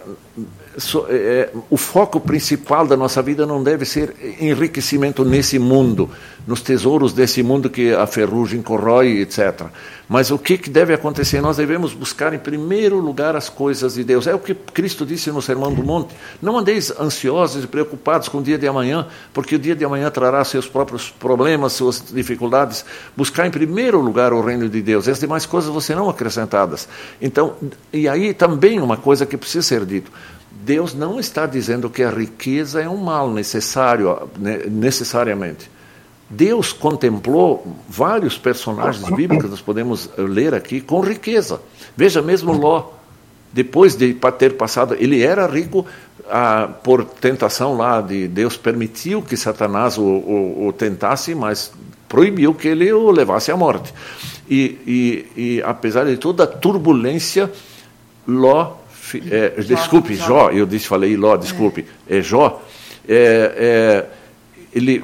so, é, é, o foco principal da nossa vida não deve ser enriquecimento nesse mundo, nos tesouros desse mundo que a ferrugem corrói, etc. Mas o que, que deve acontecer? Nós devemos buscar em primeiro lugar as coisas de Deus. É o que Cristo disse no Sermão do Monte. Não andeis ansiosos e preocupados com o dia de amanhã, porque o dia de amanhã trará seus próprios problemas, suas dificuldades. Buscar em primeiro lugar o reino de Deus. As demais coisas não acrescentadas. Então, e aí também uma coisa que precisa ser dito. Deus não está dizendo que a riqueza é um mal necessário, né, necessariamente. Deus contemplou vários personagens bíblicos, nós podemos ler aqui, com riqueza. Veja mesmo Ló, depois de ter passado, ele era rico ah, por tentação lá de Deus permitiu que Satanás o, o, o, tentasse, mas proibiu que ele o levasse à morte. E, e, e apesar de toda a turbulência, Ló é, desculpe, Jó, eu disse, falei Ló, desculpe, é, é Jó, é, é, ele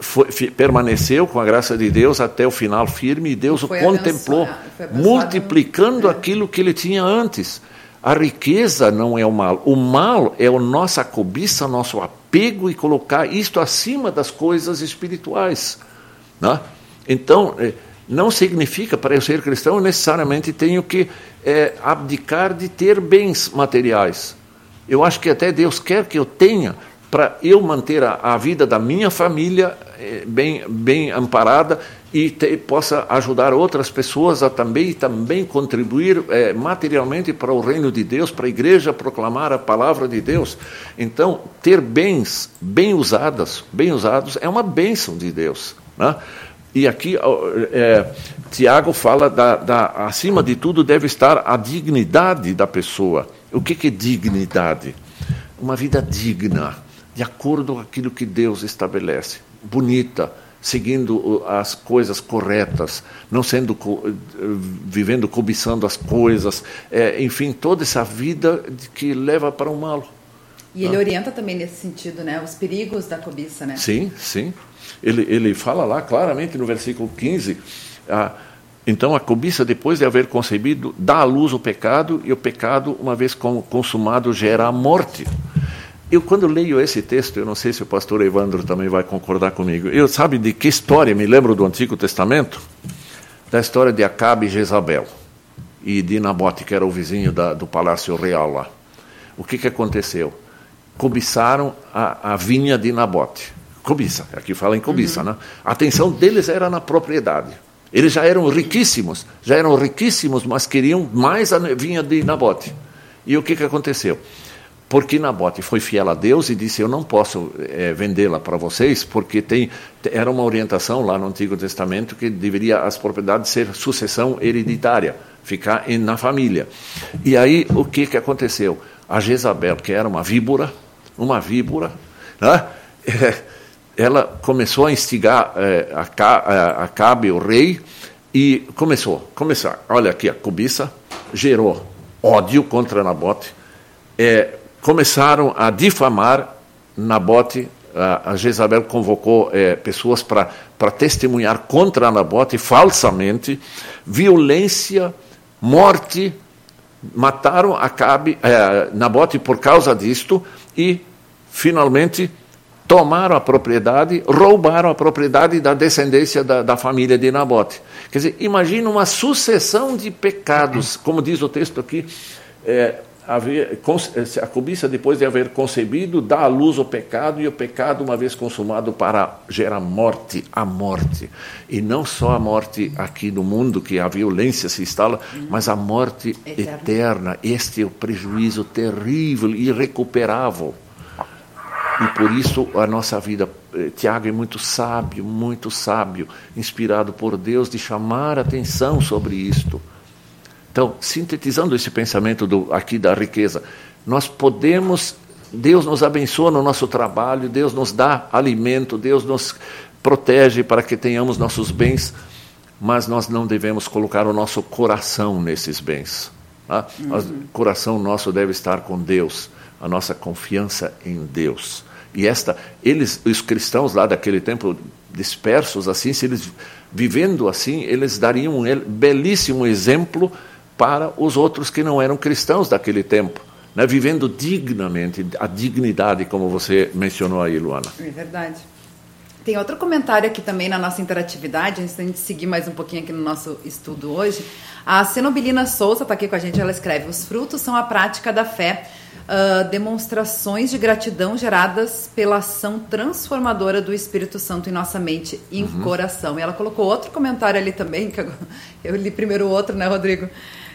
foi, permaneceu com a graça de Deus até o final firme e Deus o contemplou, multiplicando aquilo que ele tinha antes. A riqueza não é o mal, o mal é a nossa cobiça, nosso apego e colocar isto acima das coisas espirituais. Né? Então, é, não significa para eu ser cristão necessariamente tenho que é, abdicar de ter bens materiais. Eu acho que até Deus quer que eu tenha para eu manter a, a, vida da minha família é, bem, bem amparada e te, possa ajudar outras pessoas a também também contribuir é, materialmente para o reino de Deus, para a igreja proclamar a palavra de Deus. Então, ter bens bem usadas, bem usados, é uma bênção de Deus. Né? E aqui é, Tiago fala da, da, acima de tudo deve estar a dignidade da pessoa. O que, que é dignidade? Uma vida digna, de acordo com aquilo que Deus estabelece, bonita, seguindo as coisas corretas, não sendo vivendo cobiçando as coisas, é, enfim, toda essa vida que leva para o mal. E ele ah. orienta também nesse sentido, né? Os perigos da cobiça, né? Sim, sim. Ele, ele fala lá claramente no versículo 15. Ah, então a cobiça, depois de haver concebido, dá à luz o pecado, e o pecado, uma vez consumado, gera a morte. Eu, quando leio esse texto, eu não sei se o pastor Evandro também vai concordar comigo. Eu sabe de que história me lembro do Antigo Testamento? Da história de Acabe e Jezabel e de Nabote, que era o vizinho da, do palácio real lá. O que, que aconteceu? Cobiçaram a, a vinha de Nabote. Cobiça, aqui fala em cobiça, uhum. né? A atenção deles era na propriedade. Eles já eram riquíssimos, já eram riquíssimos, mas queriam mais a vinha de Nabote. E o que, que aconteceu? Porque Nabote foi fiel a Deus e disse: Eu não posso é, vendê-la para vocês, porque tem, era uma orientação lá no Antigo Testamento que deveria as propriedades ser sucessão hereditária, ficar em, na família. E aí o que, que aconteceu? A Jezabel, que era uma víbora, uma víbora, né? ela começou a instigar é, a Acabe, o rei, e começou, começar, olha aqui, a cobiça gerou ódio contra Nabote, é, começaram a difamar Nabote, a, a Jezabel convocou é, pessoas para testemunhar contra Nabote falsamente, violência, morte, mataram Acabe, é, Nabote por causa disto e finalmente tomaram a propriedade, roubaram a propriedade da descendência da, da família de Nabote. Quer dizer, imagina uma sucessão de pecados, como diz o texto aqui, é, haver, a cobiça depois de haver concebido dá à luz o pecado e o pecado uma vez consumado para gerar morte, a morte e não só a morte aqui no mundo que a violência se instala, mas a morte eterna. eterna. Este é o prejuízo terrível, irrecuperável. E por isso a nossa vida, eh, Tiago é muito sábio, muito sábio, inspirado por Deus de chamar atenção sobre isto. Então, sintetizando esse pensamento do, aqui da riqueza, nós podemos, Deus nos abençoa no nosso trabalho, Deus nos dá alimento, Deus nos protege para que tenhamos nossos bens, mas nós não devemos colocar o nosso coração nesses bens. Tá? Uhum. O coração nosso deve estar com Deus, a nossa confiança em Deus. E esta, eles, os cristãos lá daquele tempo dispersos assim, se eles vivendo assim, eles dariam um belíssimo exemplo para os outros que não eram cristãos daquele tempo, né? vivendo dignamente, a dignidade, como você mencionou aí, Luana. É verdade. Tem outro comentário aqui também na nossa interatividade, antes da gente seguir mais um pouquinho aqui no nosso estudo hoje. A Cenobilina Souza está aqui com a gente, ela escreve: Os frutos são a prática da fé uh, demonstrações de gratidão geradas pela ação transformadora do Espírito Santo em nossa mente e uhum. coração. E ela colocou outro comentário ali também, que eu, eu li primeiro o outro, né, Rodrigo?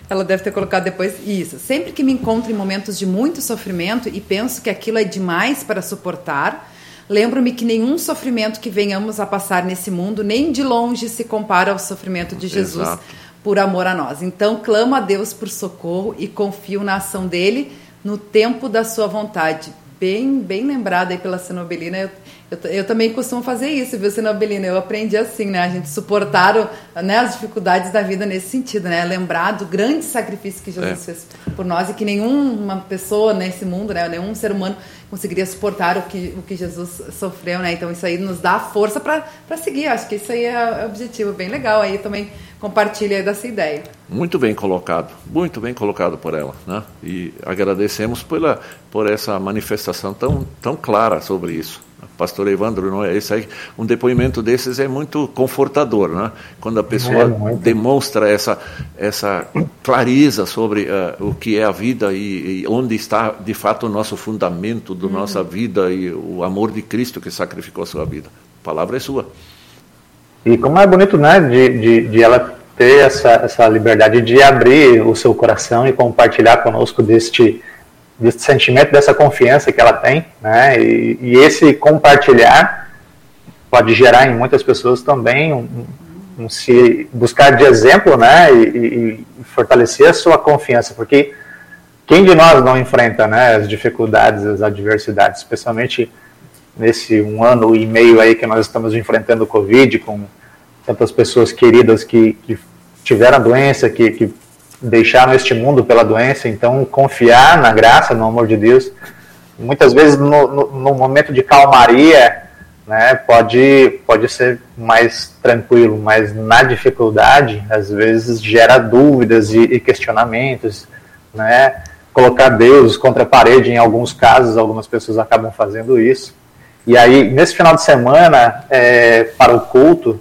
Ela deve ter colocado depois isso. Sempre que me encontro em momentos de muito sofrimento e penso que aquilo é demais para suportar, lembro-me que nenhum sofrimento que venhamos a passar nesse mundo nem de longe se compara ao sofrimento de Jesus Exato. por amor a nós. Então clamo a Deus por socorro e confio na ação dele no tempo da sua vontade. Bem, bem lembrada aí pela Cenobelina. Eu, eu, eu, também costumo fazer isso, viu, Cenobelina? Eu aprendi assim, né? A gente suportar né, as dificuldades da vida nesse sentido, né? Lembrar do grande sacrifício que Jesus é. fez por nós e que nenhuma pessoa nesse mundo, né? Nenhum ser humano conseguiria suportar o que, o que Jesus sofreu, né? Então isso aí nos dá força para seguir. Acho que isso aí é o objetivo. Bem legal aí também compartilha dessa ideia. Muito bem colocado, muito bem colocado por ela, né? E agradecemos pela por essa manifestação tão tão clara sobre isso. Pastor Evandro, não é esse aí, um depoimento desses é muito confortador, né? Quando a pessoa é, demonstra essa essa clareza sobre uh, o que é a vida e, e, onde está de fato o nosso fundamento da uhum. nossa vida e o amor de Cristo que sacrificou a sua vida. A palavra é sua. E como é bonito, né, de, de, de ela ter essa, essa liberdade de abrir o seu coração e compartilhar conosco deste, deste sentimento, dessa confiança que ela tem, né, e, e esse compartilhar pode gerar em muitas pessoas também um, um se buscar de exemplo, né, e, e, fortalecer a sua confiança, porque quem de nós não enfrenta, né, as dificuldades, as adversidades, especialmente nesse um ano e meio aí que nós estamos enfrentando o Covid, com tantas pessoas queridas que, que tiveram doença, que, que deixaram este mundo pela doença, então confiar na graça, no amor de Deus, muitas vezes no, no, no momento de calmaria, né, pode, pode ser mais tranquilo, mas na dificuldade, às vezes gera dúvidas e, e questionamentos, né, colocar Deus contra a parede, em alguns casos, algumas pessoas acabam fazendo isso. E aí, nesse final de semana, é, para o culto,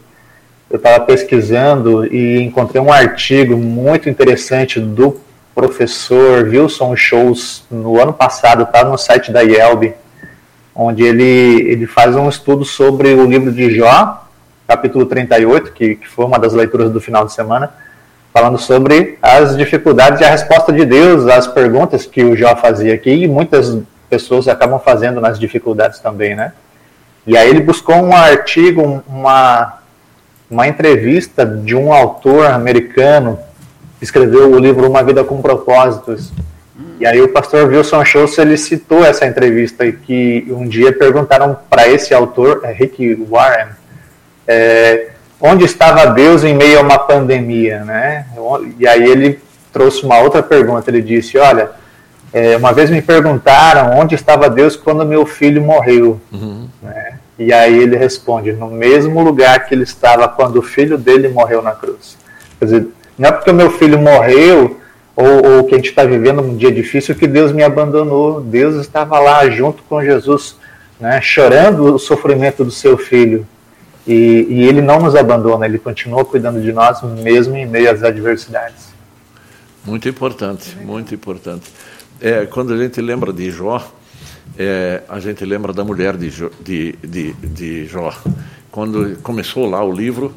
eu estava pesquisando e encontrei um artigo muito interessante do professor Wilson Shows no ano passado, está no site da IELB, onde ele, ele faz um estudo sobre o livro de Jó, capítulo 38, que, que foi uma das leituras do final de semana, falando sobre as dificuldades e a resposta de Deus às perguntas que o Jó fazia aqui, e muitas pessoas acabam fazendo nas dificuldades também, né? E aí ele buscou um artigo, uma, uma entrevista de um autor americano que escreveu o livro Uma Vida com Propósitos. E aí o pastor Wilson Schultz, ele citou essa entrevista que um dia perguntaram para esse autor, é Rick Warren, é, onde estava Deus em meio a uma pandemia, né? E aí ele trouxe uma outra pergunta, ele disse, olha, é, uma vez me perguntaram onde estava Deus quando meu filho morreu, uhum. né? E aí ele responde: no mesmo lugar que ele estava quando o filho dele morreu na cruz. Quer dizer, não é porque o meu filho morreu ou, ou que a gente está vivendo um dia difícil que Deus me abandonou. Deus estava lá junto com Jesus, né, chorando o sofrimento do seu filho. E, e ele não nos abandona, ele continua cuidando de nós mesmo em meio às adversidades. Muito importante, muito importante. É, quando a gente lembra de Jó, é, a gente lembra da mulher de, de, de, de Jó. Quando começou lá o livro,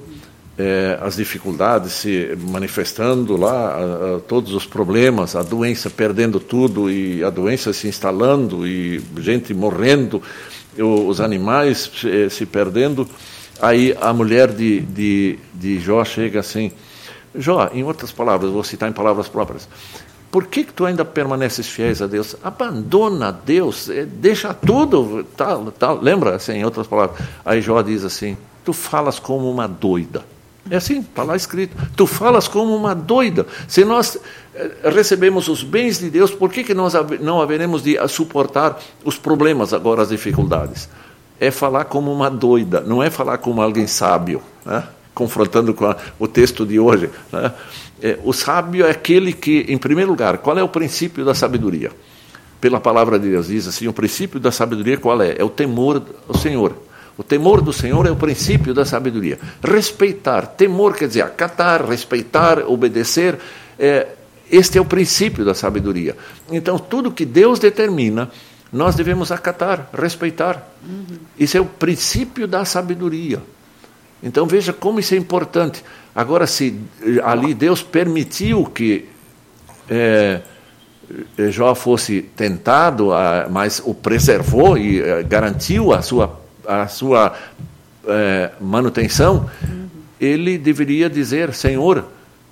é, as dificuldades se manifestando lá, a, a, todos os problemas, a doença perdendo tudo e a doença se instalando e gente morrendo, os animais se, se perdendo. Aí a mulher de, de, de Jó chega assim, Jó, em outras palavras, vou citar em palavras próprias, por que, que tu ainda permaneces fiéis a Deus? Abandona Deus, eh, deixa tudo, tal, tal. Lembra, assim, em outras palavras. Aí Jó diz assim: tu falas como uma doida. É assim, está lá escrito. Tu falas como uma doida. Se nós eh, recebemos os bens de Deus, por que, que nós não haveremos de suportar os problemas agora, as dificuldades? É falar como uma doida, não é falar como alguém sábio. Né? Confrontando com a, o texto de hoje. Né? É, o sábio é aquele que, em primeiro lugar, qual é o princípio da sabedoria? Pela palavra de Deus diz assim: o princípio da sabedoria qual é? É o temor do Senhor. O temor do Senhor é o princípio da sabedoria. Respeitar, temor quer dizer acatar, respeitar, obedecer. É, este é o princípio da sabedoria. Então, tudo que Deus determina, nós devemos acatar, respeitar. Uhum. Isso é o princípio da sabedoria. Então veja como isso é importante. Agora, se ali Deus permitiu que é, Jó fosse tentado, mas o preservou e garantiu a sua, a sua é, manutenção, ele deveria dizer: Senhor,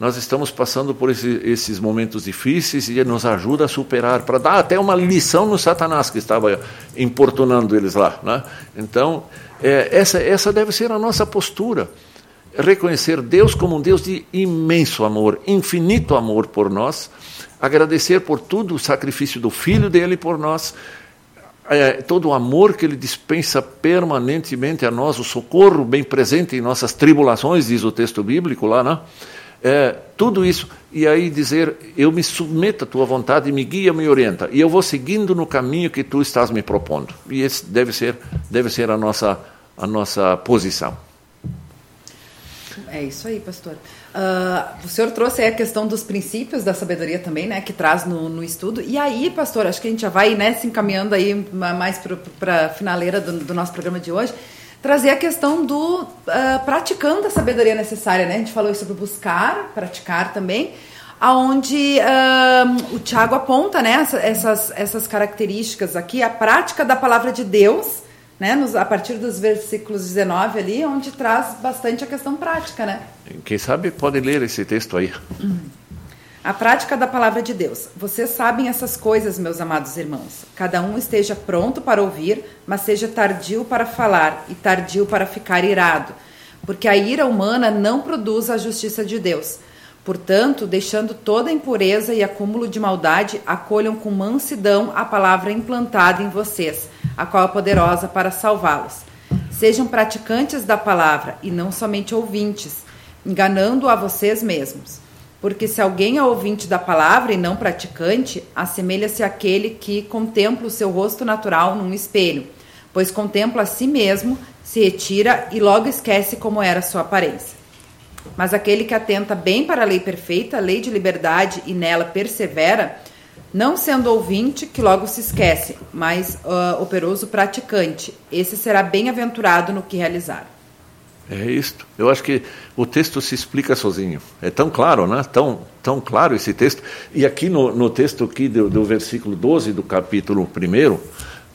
nós estamos passando por esse, esses momentos difíceis e nos ajuda a superar, para dar até uma lição no Satanás que estava importunando eles lá. Né? Então, é, essa, essa deve ser a nossa postura. Reconhecer Deus como um Deus de imenso amor, infinito amor por nós, agradecer por tudo o sacrifício do Filho dele por nós, é, todo o amor que ele dispensa permanentemente a nós, o socorro bem presente em nossas tribulações, diz o texto bíblico lá, né? É, tudo isso, e aí dizer, eu me submeto à tua vontade, me guia, me orienta, e eu vou seguindo no caminho que tu estás me propondo. E esse deve ser, deve ser a nossa a nossa posição. É isso aí, pastor. Uh, o senhor trouxe a questão dos princípios da sabedoria também, né, que traz no, no estudo. E aí, pastor, acho que a gente já vai né, se encaminhando aí mais para a finaleira do, do, nosso programa de hoje, trazer a questão do uh, praticando a sabedoria necessária, né? A gente falou sobre buscar, praticar também, aonde uh, o Tiago aponta, né, essas, essas características aqui, a prática da palavra de Deus né, nos, a partir dos versículos 19 ali, onde traz bastante a questão prática, né? Quem sabe pode ler esse texto aí. Uhum. A prática da palavra de Deus. Vocês sabem essas coisas, meus amados irmãos. Cada um esteja pronto para ouvir, mas seja tardio para falar e tardio para ficar irado, porque a ira humana não produz a justiça de Deus. Portanto, deixando toda impureza e acúmulo de maldade, acolham com mansidão a palavra implantada em vocês, a qual é poderosa para salvá-los. Sejam praticantes da palavra e não somente ouvintes, enganando a vocês mesmos. Porque se alguém é ouvinte da palavra e não praticante, assemelha-se àquele que contempla o seu rosto natural num espelho, pois contempla a si mesmo, se retira e logo esquece como era sua aparência. Mas aquele que atenta bem para a lei perfeita, a lei de liberdade, e nela persevera, não sendo ouvinte, que logo se esquece, mas uh, operoso praticante, esse será bem-aventurado no que realizar. É isto. Eu acho que o texto se explica sozinho. É tão claro, né? Tão, tão claro esse texto. E aqui no, no texto aqui do, do versículo 12 do capítulo 1,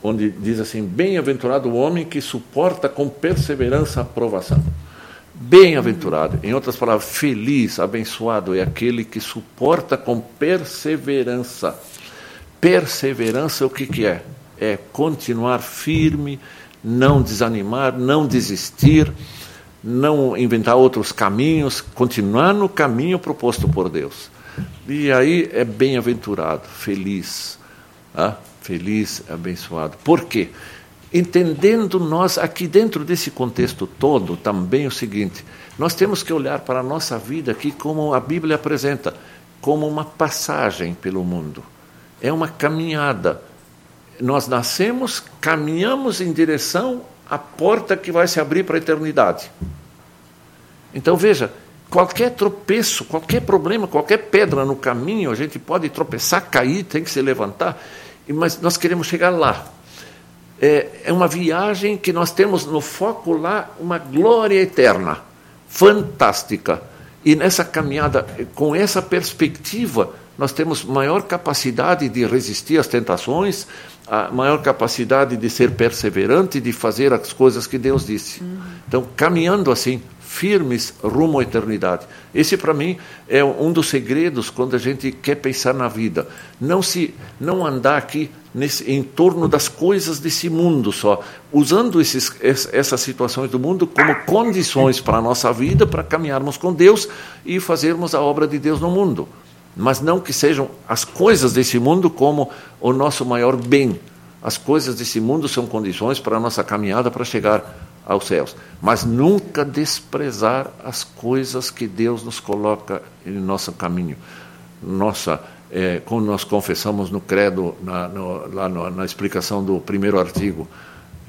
onde diz assim: Bem-aventurado o homem que suporta com perseverança a provação. Bem-aventurado, em outras palavras, feliz, abençoado é aquele que suporta com perseverança. Perseverança, o que, que é? É continuar firme, não desanimar, não desistir, não inventar outros caminhos, continuar no caminho proposto por Deus. E aí é bem-aventurado, feliz, ah? feliz, abençoado. Por quê? entendendo nós aqui dentro desse contexto todo também o seguinte: nós temos que olhar para a nossa vida aqui como a Bíblia apresenta, como uma passagem pelo mundo. É uma caminhada. Nós nascemos, caminhamos em direção à porta que vai se abrir para a eternidade. Então veja, qualquer tropeço, qualquer problema, qualquer pedra no caminho, a gente pode tropeçar, cair, tem que se levantar, mas nós queremos chegar lá é, é uma viagem que nós temos no foco lá uma glória eterna, fantástica. E nessa caminhada, com essa perspectiva, nós temos maior capacidade de resistir às tentações, a maior capacidade de ser perseverante, de fazer as coisas que Deus disse. Uhum. Então, caminhando assim, firmes rumo à eternidade. Esse para mim é um dos segredos quando a gente quer pensar na vida. Não se não andar aqui nesse, em torno das coisas desse mundo só, usando esses, essas situações do mundo como condições para a nossa vida, para caminharmos com Deus e fazermos a obra de Deus no mundo. Mas não que sejam as coisas desse mundo como o nosso maior bem. As coisas desse mundo são condições para a nossa caminhada para chegar aos céus, mas nunca desprezar as coisas que Deus nos coloca em nosso caminho. Nossa, é, como nós confessamos no credo, na, no, lá no, na explicação do primeiro artigo,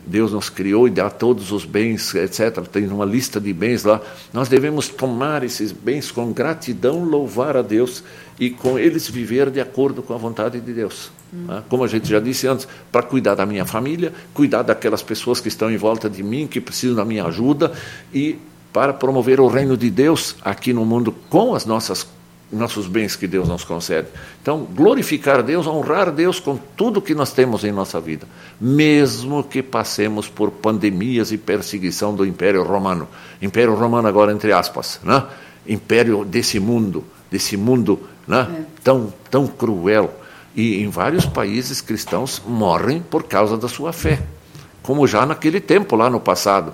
Deus nos criou e dá todos os bens, etc. Tem uma lista de bens lá. Nós devemos tomar esses bens com gratidão, louvar a Deus e com eles viver de acordo com a vontade de Deus. Hum. Como a gente já disse antes, para cuidar da minha família, cuidar daquelas pessoas que estão em volta de mim, que precisam da minha ajuda e para promover o reino de Deus aqui no mundo com as nossas nossos bens que Deus nos concede. Então, glorificar Deus, honrar Deus com tudo que nós temos em nossa vida, mesmo que passemos por pandemias e perseguição do Império Romano. Império Romano agora entre aspas, né? Império desse mundo, desse mundo, né? É. Tão tão cruel. E em vários países cristãos morrem por causa da sua fé, como já naquele tempo lá no passado.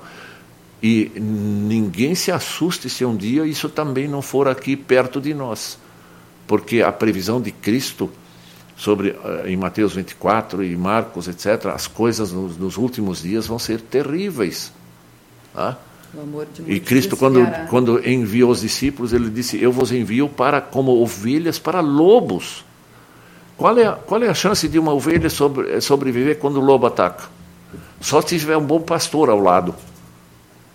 E ninguém se assuste se um dia isso também não for aqui perto de nós, porque a previsão de Cristo sobre eh, em Mateus 24 e Marcos, etc., as coisas nos, nos últimos dias vão ser terríveis. Tá? E Cristo, quando, quando enviou os discípulos, ele disse: Eu vos envio para como ovelhas para lobos. Qual é, a, qual é a chance de uma ovelha sobre, sobreviver quando o lobo ataca? Só se tiver um bom pastor ao lado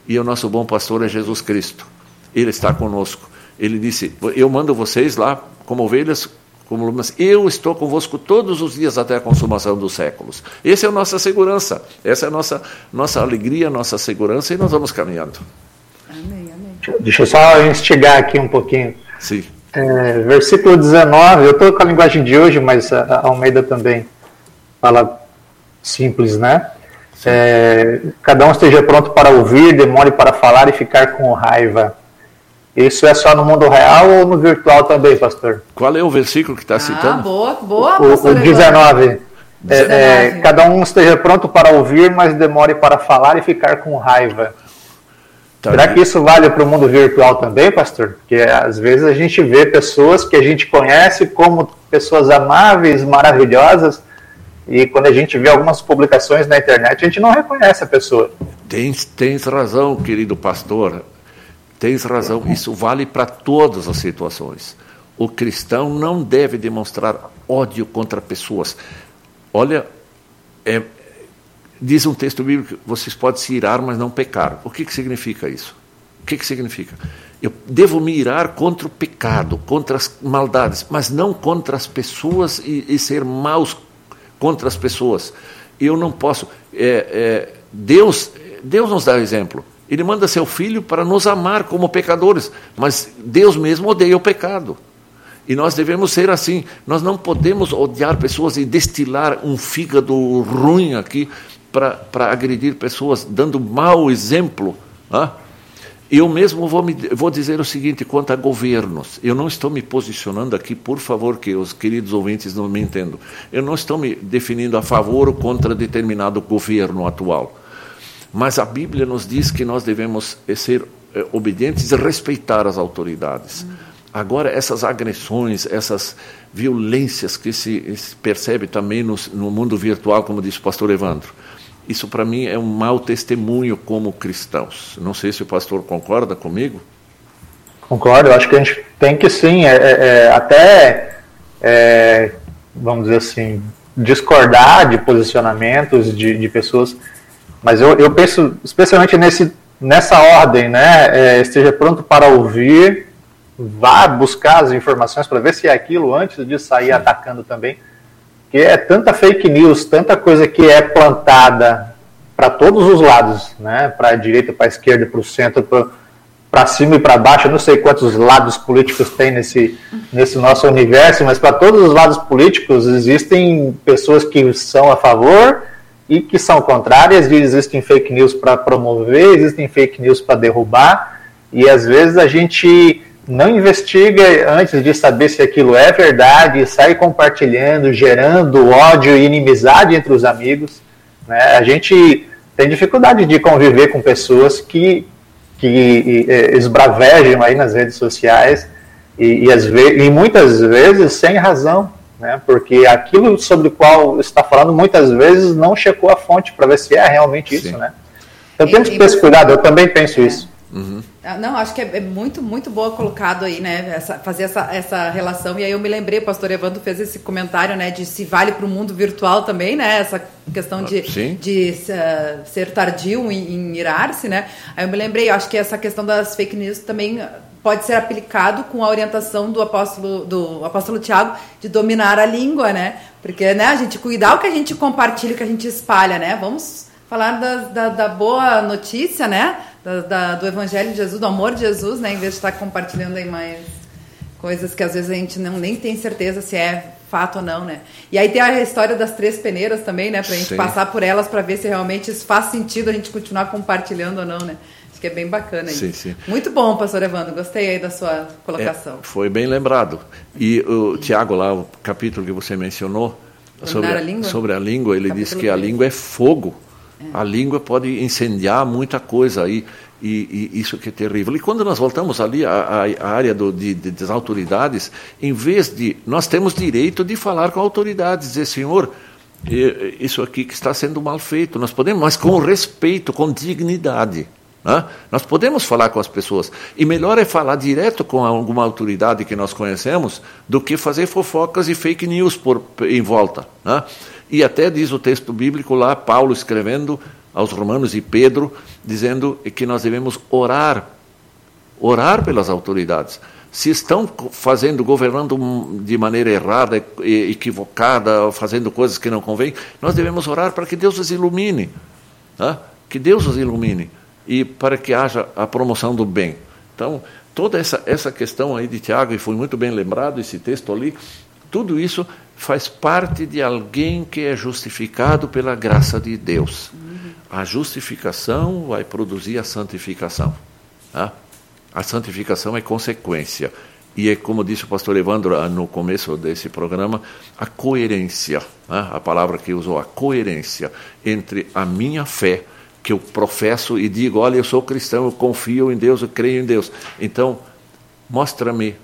e o nosso bom pastor é Jesus Cristo. Ele está conosco. Ele disse: Eu mando vocês lá como ovelhas, como lumas. Eu estou convosco todos os dias até a consumação dos séculos. Essa é a nossa segurança. Essa é a nossa, nossa alegria, nossa segurança e nós vamos caminhando. Amém, amém. Deixa eu só instigar aqui um pouquinho. Sim. É, versículo 19, eu estou com a linguagem de hoje, mas a Almeida também fala simples, né? É, cada um esteja pronto para ouvir, demore para falar e ficar com raiva. Isso é só no mundo real ou no virtual também, pastor? Qual é o versículo que está ah, citando? Boa, boa, o, o 19. É, é, cada um esteja pronto para ouvir, mas demore para falar e ficar com raiva. Tá Será que isso vale para o mundo virtual também, pastor? Porque às vezes a gente vê pessoas que a gente conhece como pessoas amáveis, maravilhosas, e quando a gente vê algumas publicações na internet, a gente não reconhece a pessoa. Tens, tens razão, querido pastor. Tens razão. Isso vale para todas as situações. O cristão não deve demonstrar ódio contra pessoas. Olha, é, diz um texto bíblico: vocês podem se irar, mas não pecar. O que, que significa isso? O que, que significa? Eu devo me irar contra o pecado, contra as maldades, mas não contra as pessoas e, e ser maus contra as pessoas. Eu não posso. É, é, Deus, Deus nos dá o exemplo. Ele manda seu filho para nos amar como pecadores, mas Deus mesmo odeia o pecado. E nós devemos ser assim. Nós não podemos odiar pessoas e destilar um fígado ruim aqui para agredir pessoas, dando mau exemplo. Ah? Eu mesmo vou, me, vou dizer o seguinte quanto a governos. Eu não estou me posicionando aqui, por favor, que os queridos ouvintes não me entendam. Eu não estou me definindo a favor ou contra determinado governo atual. Mas a Bíblia nos diz que nós devemos eh, ser eh, obedientes e respeitar as autoridades. Agora, essas agressões, essas violências que se, percebe também no, no mundo virtual, como disse o pastor Evandro, isso para mim é um mau testemunho como cristãos. Não sei se o pastor concorda comigo. Concordo, eu acho que a gente tem que sim, é, é, é, até, é, vamos dizer assim, discordar de posicionamentos de, de pessoas, mas eu, eu penso especialmente nesse, nessa ordem, né? É, esteja pronto para ouvir, vá buscar as informações para ver se é aquilo antes de sair sim. atacando também que é tanta fake news, tanta coisa que é plantada para todos os lados, né? Para a direita, para a esquerda, para o centro, para cima e para baixo. Eu não sei quantos lados políticos tem nesse, nesse nosso universo, mas para todos os lados políticos existem pessoas que são a favor e que são contrárias, e existem fake news para promover, existem fake news para derrubar, e às vezes a gente não investiga antes de saber se aquilo é verdade, sai compartilhando, gerando ódio e inimizade entre os amigos. Né? A gente tem dificuldade de conviver com pessoas que, que esbravejam aí nas redes sociais e, e, as e muitas vezes sem razão, né? porque aquilo sobre o qual está falando muitas vezes não checou a fonte para ver se é realmente Sim. isso. Né? Então temos que ter esse cuidado, eu também penso isso. Uhum. Ah, não, acho que é, é, muito, muito boa colocado aí, né? Essa, fazer essa, essa relação. E aí eu me lembrei, o pastor Evandro fez esse comentário, né? De se vale para o mundo virtual também, né? Essa questão de, de uh, ser tardio em, em irar-se, né? Aí eu me lembrei, acho que essa questão das fake news também pode ser aplicado com a orientação do apóstolo, do apóstolo Tiago de dominar a língua, né? Porque, né, a gente cuidar o que a gente compartilha, o que a gente espalha, né? Vamos falar da, da, da boa notícia, né? da, da, do Evangelho de Jesus, do amor de Jesus, né? Em vez de estar compartilhando aí mais coisas que às vezes a gente não, nem tem certeza se é fato ou não, né? E aí tem a história das três peneiras também, né? Pra gente Sim. passar por elas para ver se realmente isso faz sentido a gente continuar compartilhando ou não, né? Acho que é bem bacana isso. Sim, sim. Muito bom, pastor Evandro. Gostei aí da sua colocação. É, foi bem lembrado. E o Tiago, lá, o capítulo que você mencionou, sobre a, sobre a língua, ele diz que 3. a língua é fogo. A língua pode incendiar muita coisa aí, e, e, isso que é terrível. E quando nós voltamos ali à, à área do, de, de, das autoridades, em vez de. Nós temos direito de falar com a autoridade, dizer, senhor, isso aqui que está sendo mal feito. Nós podemos, mas com respeito, com dignidade. Né? Nós podemos falar com as pessoas. E melhor é falar direto com alguma autoridade que nós conhecemos do que fazer fofocas e fake news por, em volta. Né? E até diz o texto bíblico lá, Paulo escrevendo aos Romanos e Pedro, dizendo que nós devemos orar, orar pelas autoridades. Se estão fazendo, governando de maneira errada, equivocada, fazendo coisas que não convêm, nós devemos orar para que Deus os ilumine, tá? que Deus os ilumine e para que haja a promoção do bem. Então, toda essa, essa questão aí de Tiago, e foi muito bem lembrado esse texto ali, tudo isso faz parte de alguém que é justificado pela graça de Deus. a justificação vai produzir a santificação. Tá? A santificação é consequência. E é como disse o pastor Evandro ah, no começo desse programa, a coerência, né? a palavra que usou, a coerência entre a minha fé, que eu professo e digo, olha, eu sou cristão, eu confio em Deus, eu creio em Deus. Então, mostra-me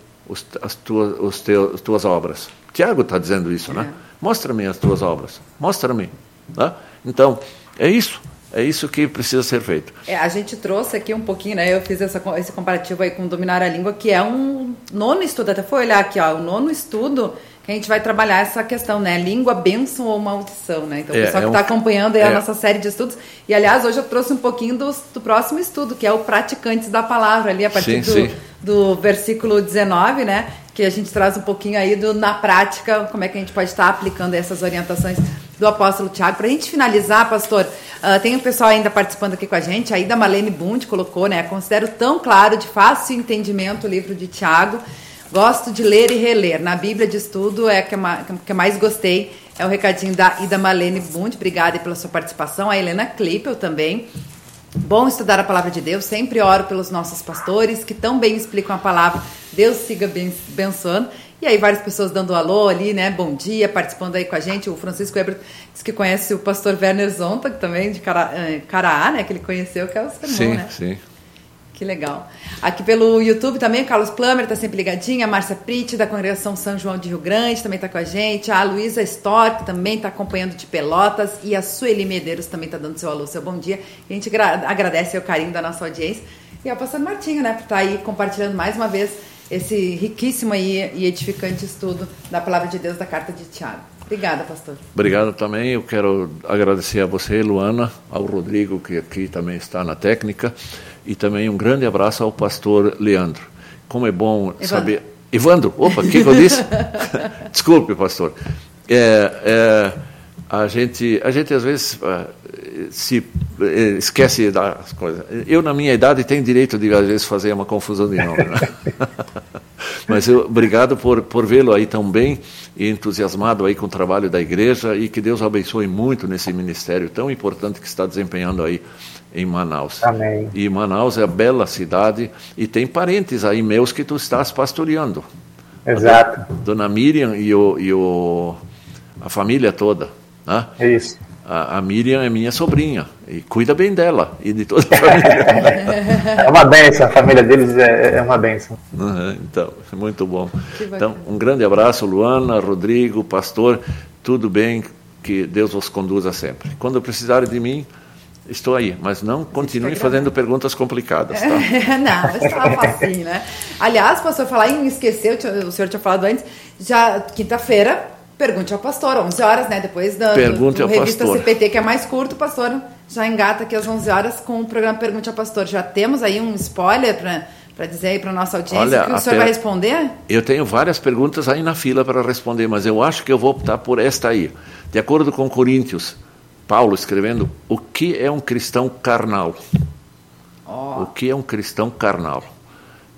as tuas, os teus, as tuas obras. Tiago está dizendo isso, né? É. Mostra-me as tuas obras, mostra-me. Né? Então, é isso. É isso que precisa ser feito. É, a gente trouxe aqui um pouquinho, né? Eu fiz essa, esse comparativo aí com dominar a língua, que é um nono estudo. Até foi olhar aqui, ó, o nono estudo a gente vai trabalhar essa questão, né? Língua, bênção ou maldição, né? Então, o é, pessoal é que está um... acompanhando aí a é. nossa série de estudos. E, aliás, hoje eu trouxe um pouquinho do, do próximo estudo, que é o Praticantes da Palavra, ali, a partir sim, do, sim. do versículo 19, né? Que a gente traz um pouquinho aí do, na prática, como é que a gente pode estar aplicando essas orientações do apóstolo Tiago. Para a gente finalizar, pastor, uh, tem um pessoal ainda participando aqui com a gente, aí da Malene Bund colocou, né? Considero tão claro, de fácil entendimento o livro de Tiago. Gosto de ler e reler. Na Bíblia de Estudo é a que, que mais gostei. É o recadinho da Ida Malene Bund. Obrigada pela sua participação. A Helena Klippel também. Bom estudar a palavra de Deus. Sempre oro pelos nossos pastores que tão bem explicam a palavra. Deus siga abençoando. E aí várias pessoas dando alô ali, né? Bom dia, participando aí com a gente. O Francisco Eber disse que conhece o pastor Werner Zonta, que também de Cara, eh, Caraá, né? Que ele conheceu, que é o seu irmão, sim, né? Sim, Que legal. Aqui pelo YouTube também, o Carlos Plummer está sempre ligadinho, a Márcia Pritt, da Congregação São João de Rio Grande, também está com a gente, a Luísa Stork, também está acompanhando de Pelotas, e a Sueli Medeiros também está dando seu alô, seu bom dia. E a gente agradece o carinho da nossa audiência. E ao pastor Martinho, né, por estar tá aí compartilhando mais uma vez esse riquíssimo e edificante estudo da palavra de Deus da carta de Tiago. Obrigada, pastor. Obrigado também. Eu quero agradecer a você, Luana, ao Rodrigo, que aqui também está na técnica, e também um grande abraço ao pastor Leandro. Como é bom Evandro. saber. Evandro, opa, o que, que eu disse? Desculpe, pastor. É, é, a, gente, a gente às vezes uh, se uh, esquece das coisas. Eu, na minha idade, tenho direito de, às vezes, fazer uma confusão de nome. Né? Mas eu, obrigado por, por vê-lo aí tão bem e entusiasmado aí com o trabalho da igreja e que Deus abençoe muito nesse ministério tão importante que está desempenhando aí em Manaus. Amém. E Manaus é a bela cidade e tem parentes aí meus que tu estás pastoreando. Exato. Dona Miriam e, o, e o, a família toda. Né? Isso. A, a, Miriam é minha sobrinha e cuida bem dela e de toda a família. é uma benção, a família deles é, é uma benção. Uhum, então, muito bom. Então, um grande abraço, Luana, Rodrigo, pastor, tudo bem, que Deus os conduza sempre. Quando precisarem de mim, estou aí, mas não continue fazendo perguntas complicadas, tá? não, estava facinho, né? Aliás, pastor, falar em esquecer, o senhor tinha falado antes, já quinta-feira Pergunte ao pastor, 11 horas, né? Depois da Pergunte do, do revista pastor. CPT, que é mais curto, o pastor já engata aqui às 11 horas com o programa Pergunte ao Pastor. Já temos aí um spoiler para para dizer aí para nossa audiência Olha, que o senhor per... vai responder? Eu tenho várias perguntas aí na fila para responder, mas eu acho que eu vou optar por esta aí. De acordo com Coríntios, Paulo escrevendo, o que é um cristão carnal? Oh. O que é um cristão carnal?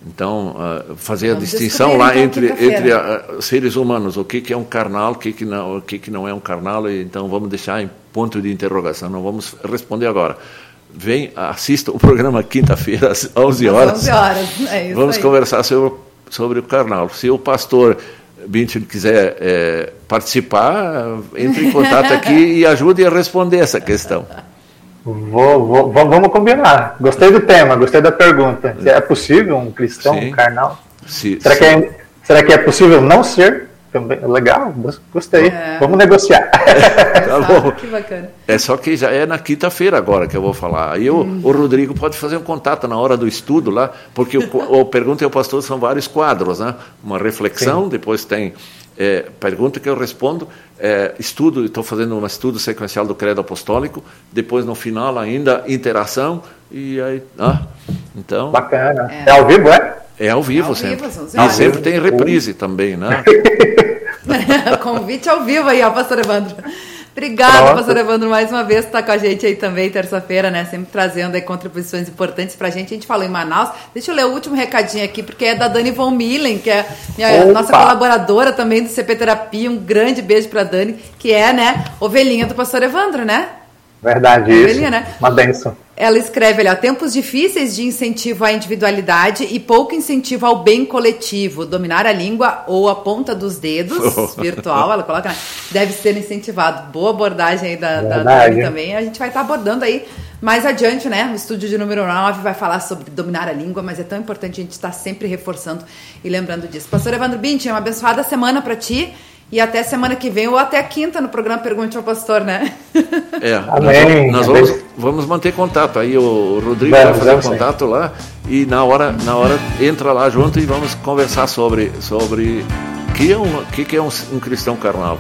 Então, uh, fazer Vamos a distinção lá então, entre, entre uh, seres humanos, o que, que é um carnal, o que, que, não, o que, que não é um carnal, e, então vamos deixar em ponto de interrogação, não vamos responder agora. Vem, assista o programa quinta-feira às 11 horas. Às 11 horas, é isso Vamos aí. conversar sobre, sobre o carnal. Se o pastor Bintin quiser é, participar, entre em contato aqui e ajude a responder essa questão. Vou, vou, vamos combinar. Gostei do tema, gostei da pergunta. É possível um cristão sim. um carnal? Sim, será, sim. Que é, será que é possível não ser? Também, legal, gostei. É. Vamos negociar. tá bom. Que bacana. É só que já é na quinta-feira agora que eu vou falar. Aí o, hum. o Rodrigo pode fazer um contato na hora do estudo lá, porque o, o Pergunta ao Pastor são vários quadros, né? Uma reflexão, sim. depois tem é, pergunta que eu respondo, é, estudo, estou fazendo um estudo sequencial do credo apostólico, depois no final ainda interação e aí, ah, então. Bacana. É, é ao vivo, é? É ao vivo, é ao sempre. Vivo, e sempre tem reprise também, né? Convite ao vivo aí, ó, pastor Evandro. Obrigada, pastor Evandro, mais uma vez, tá com a gente aí também, terça-feira, né? Sempre trazendo aí contribuições importantes pra gente. A gente falou em Manaus. Deixa eu ler o último recadinho aqui, porque é da Dani Von Millen, que é minha, nossa colaboradora também do CP Terapia. Um grande beijo pra Dani, que é, né, ovelhinha do pastor Evandro, né? Verdade, isso. né? Uma benção. Ela escreve ali, ó, tempos difíceis de incentivo à individualidade e pouco incentivo ao bem coletivo. Dominar a língua ou a ponta dos dedos, virtual, ela coloca, né? deve ser incentivado. Boa abordagem aí da, da Dani também. A gente vai estar tá abordando aí mais adiante, né? O estúdio de número 9 vai falar sobre dominar a língua, mas é tão importante a gente estar sempre reforçando e lembrando disso. Pastor Evandro Binti, uma abençoada semana para ti. E até semana que vem, ou até quinta no programa Pergunte ao Pastor, né? É, Amém. nós, vamos, vamos, manter contato. Aí o Rodrigo vai fazer contato lá e na hora, na hora entra lá junto e vamos conversar sobre sobre que é um que, que é um, um cristão carnal.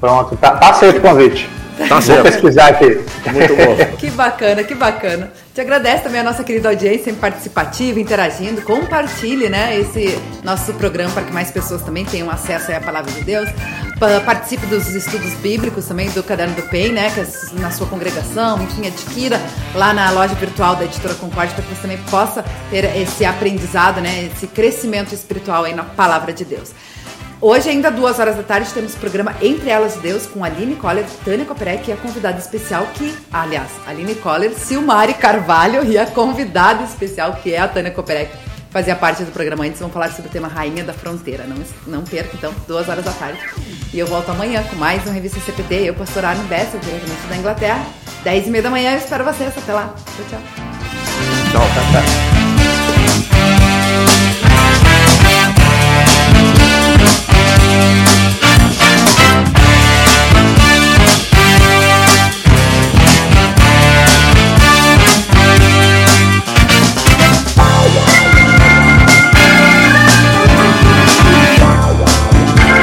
Pronto, tá, tá aceito o convite. Tá certo. Vou pesquisar aqui. Muito bom. que bacana, que bacana. Te agradeço também a nossa querida audiência, sempre participativa, interagindo. Compartilhe né, esse nosso programa para que mais pessoas também tenham acesso à palavra de Deus. Participe dos estudos bíblicos também do Caderno do PEI, né? Que é na sua congregação, enfim, adquira lá na loja virtual da Editora Concorde para que você também possa ter esse aprendizado, né? Esse crescimento espiritual aí na palavra de Deus. Hoje, ainda duas horas da tarde, temos o programa Entre Elas e Deus com Aline Coller, Tânia Koperek e a convidada especial que, aliás, Aline Coller, Silmari Carvalho e a convidada especial que é a Tânia Koperek, fazia parte do programa antes. Vamos falar sobre o tema Rainha da Fronteira. Não, não perca, então, duas horas da tarde. E eu volto amanhã com mais um Revista CPD. Eu, pastor Arno Bessa, diretamente da Inglaterra. Dez e meia da manhã, eu espero vocês. Até lá. Tchau. Tchau, tchau, tchau.